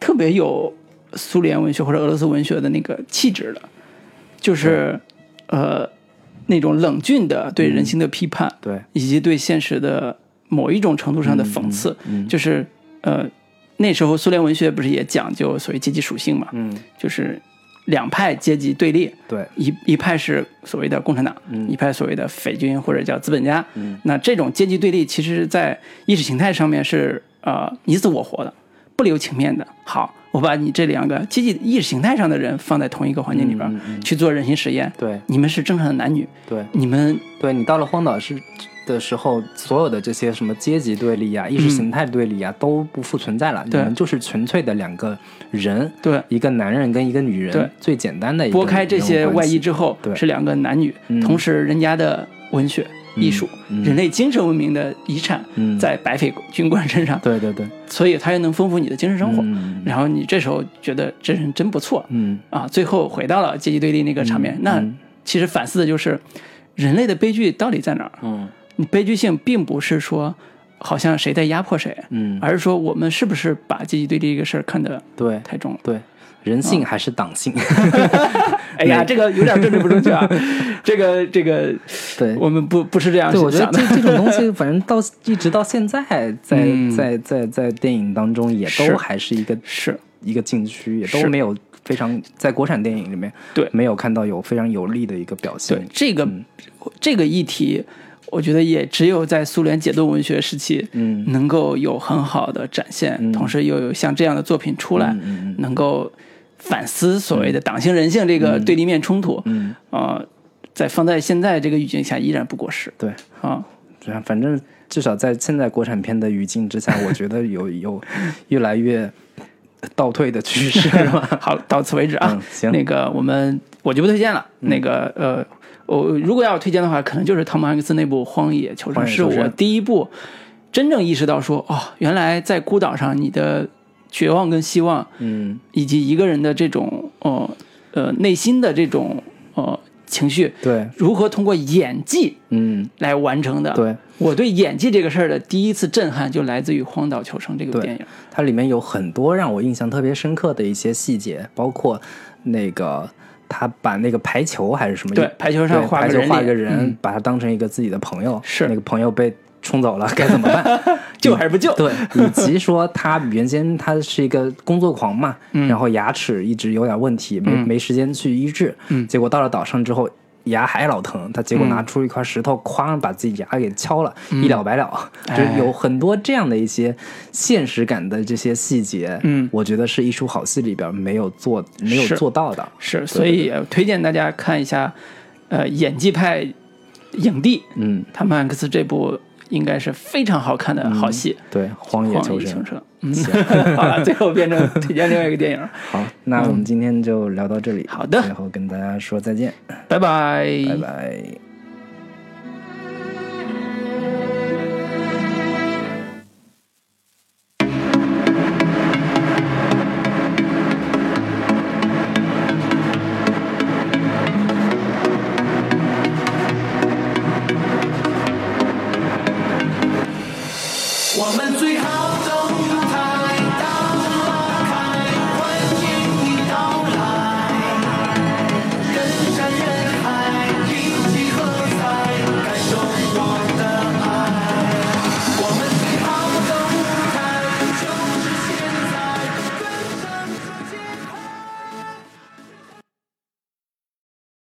特别有苏联文学或者俄罗斯文学的那个气质的，就是呃那种冷峻的对人性的批判，对，以及对现实的某一种程度上的讽刺，嗯就是呃那时候苏联文学不是也讲究所谓阶级属性嘛，嗯，就是两派阶级对立，对，一一派是所谓的共产党，嗯。一派所谓的匪军或者叫资本家。嗯。那这种阶级对立，其实在意识形态上面是呃你死我活的，不留情面的。好，我把你这两个积极意识形态上的人放在同一个环境里边、嗯嗯嗯。去做人形实验，对。你们是正常的男女，对。你们对，你到了荒岛是的时候，所有的这些什么阶级对立啊、意识形态对立啊、都不复存在了，你们就是纯粹的两个人，对。一个男人跟一个女人，对最简单的一个拨开这些外衣之后，对。是两个男女，嗯。同时人家的文学、艺术、嗯。人类精神文明的遗产，嗯。在白匪军官身上，对对对，所以他也能丰富你的精神生活。嗯。然后你这时候觉得这人真不错。嗯。啊，最后回到了阶级对立那个场面，那嗯。其实反思的就是人类的悲剧到底在哪儿？嗯。你悲剧性并不是说好像谁在压迫谁，嗯，而是说我们是不是把阶级对立这个事儿看得对太重了？对，人性还是党性，[LAUGHS] 哎呀，这个有点政治不正确啊，[LAUGHS] 这个这个对。我们不不是这样对，我觉得想的。这这种东西，[LAUGHS] 反正到一直到现在，在、嗯。在在在电影当中，也都还是一个是。一个禁区，也都没有非常在国产电影里面，对。没有看到有非常有力的一个表现。对。这个、嗯。这个议题，我觉得也只有在苏联解冻文学时期，嗯。能够有很好的展现，嗯。同时又有像这样的作品出来，嗯嗯嗯。能够反思所谓的党性人性这个对立面冲突，嗯，呃，在放在现在这个语境下依然不过时对，啊。这样反正至少在现在国产片的语境之下，我觉得有 [LAUGHS] 有越来越倒退的趋势，[LAUGHS] 是吧？好，到此为止啊。嗯行那个我们我就不推荐了。那个呃，我如果要推荐的话，可能就是汤姆汉克斯那部《荒野求生》，是我第一部真正意识到说，哦，原来在孤岛上你的绝望跟希望，嗯，以及一个人的这种呃呃内心的这种呃情绪，对，如何通过演技嗯，来完成的。对，我对演技这个事儿的第一次震撼，就来自于《荒岛求生》这个电影。它里面有很多让我印象特别深刻的一些细节，包括那个他把那个排球还是什么，对，排球上画个人脸。画一个人，嗯。把他当成一个自己的朋友，是。那个朋友被冲走了，该怎么办？[LAUGHS] 救还是不救？对，以及说他原先他是一个工作狂嘛，嗯然后牙齿一直有点问题，没、没时间去医治，嗯结果到了岛上之后。牙还老疼，他结果拿出一块石头，哐把自己牙给敲了，一了百了。哎就有很多这样的一些现实感的这些细节，嗯我觉得是一出好戏里边没有做没有做到的。是，所以呃推荐大家看一下，呃，演技派影帝嗯，汤姆汉克斯这部应该是非常好看的好戏对，《荒《野求生荒野求》生》。嗯，[LAUGHS] 好了，最后变成推荐另外一个电影。[LAUGHS] 好，那我们今天就聊到这里。好的最后跟大家说再见，拜拜，拜拜。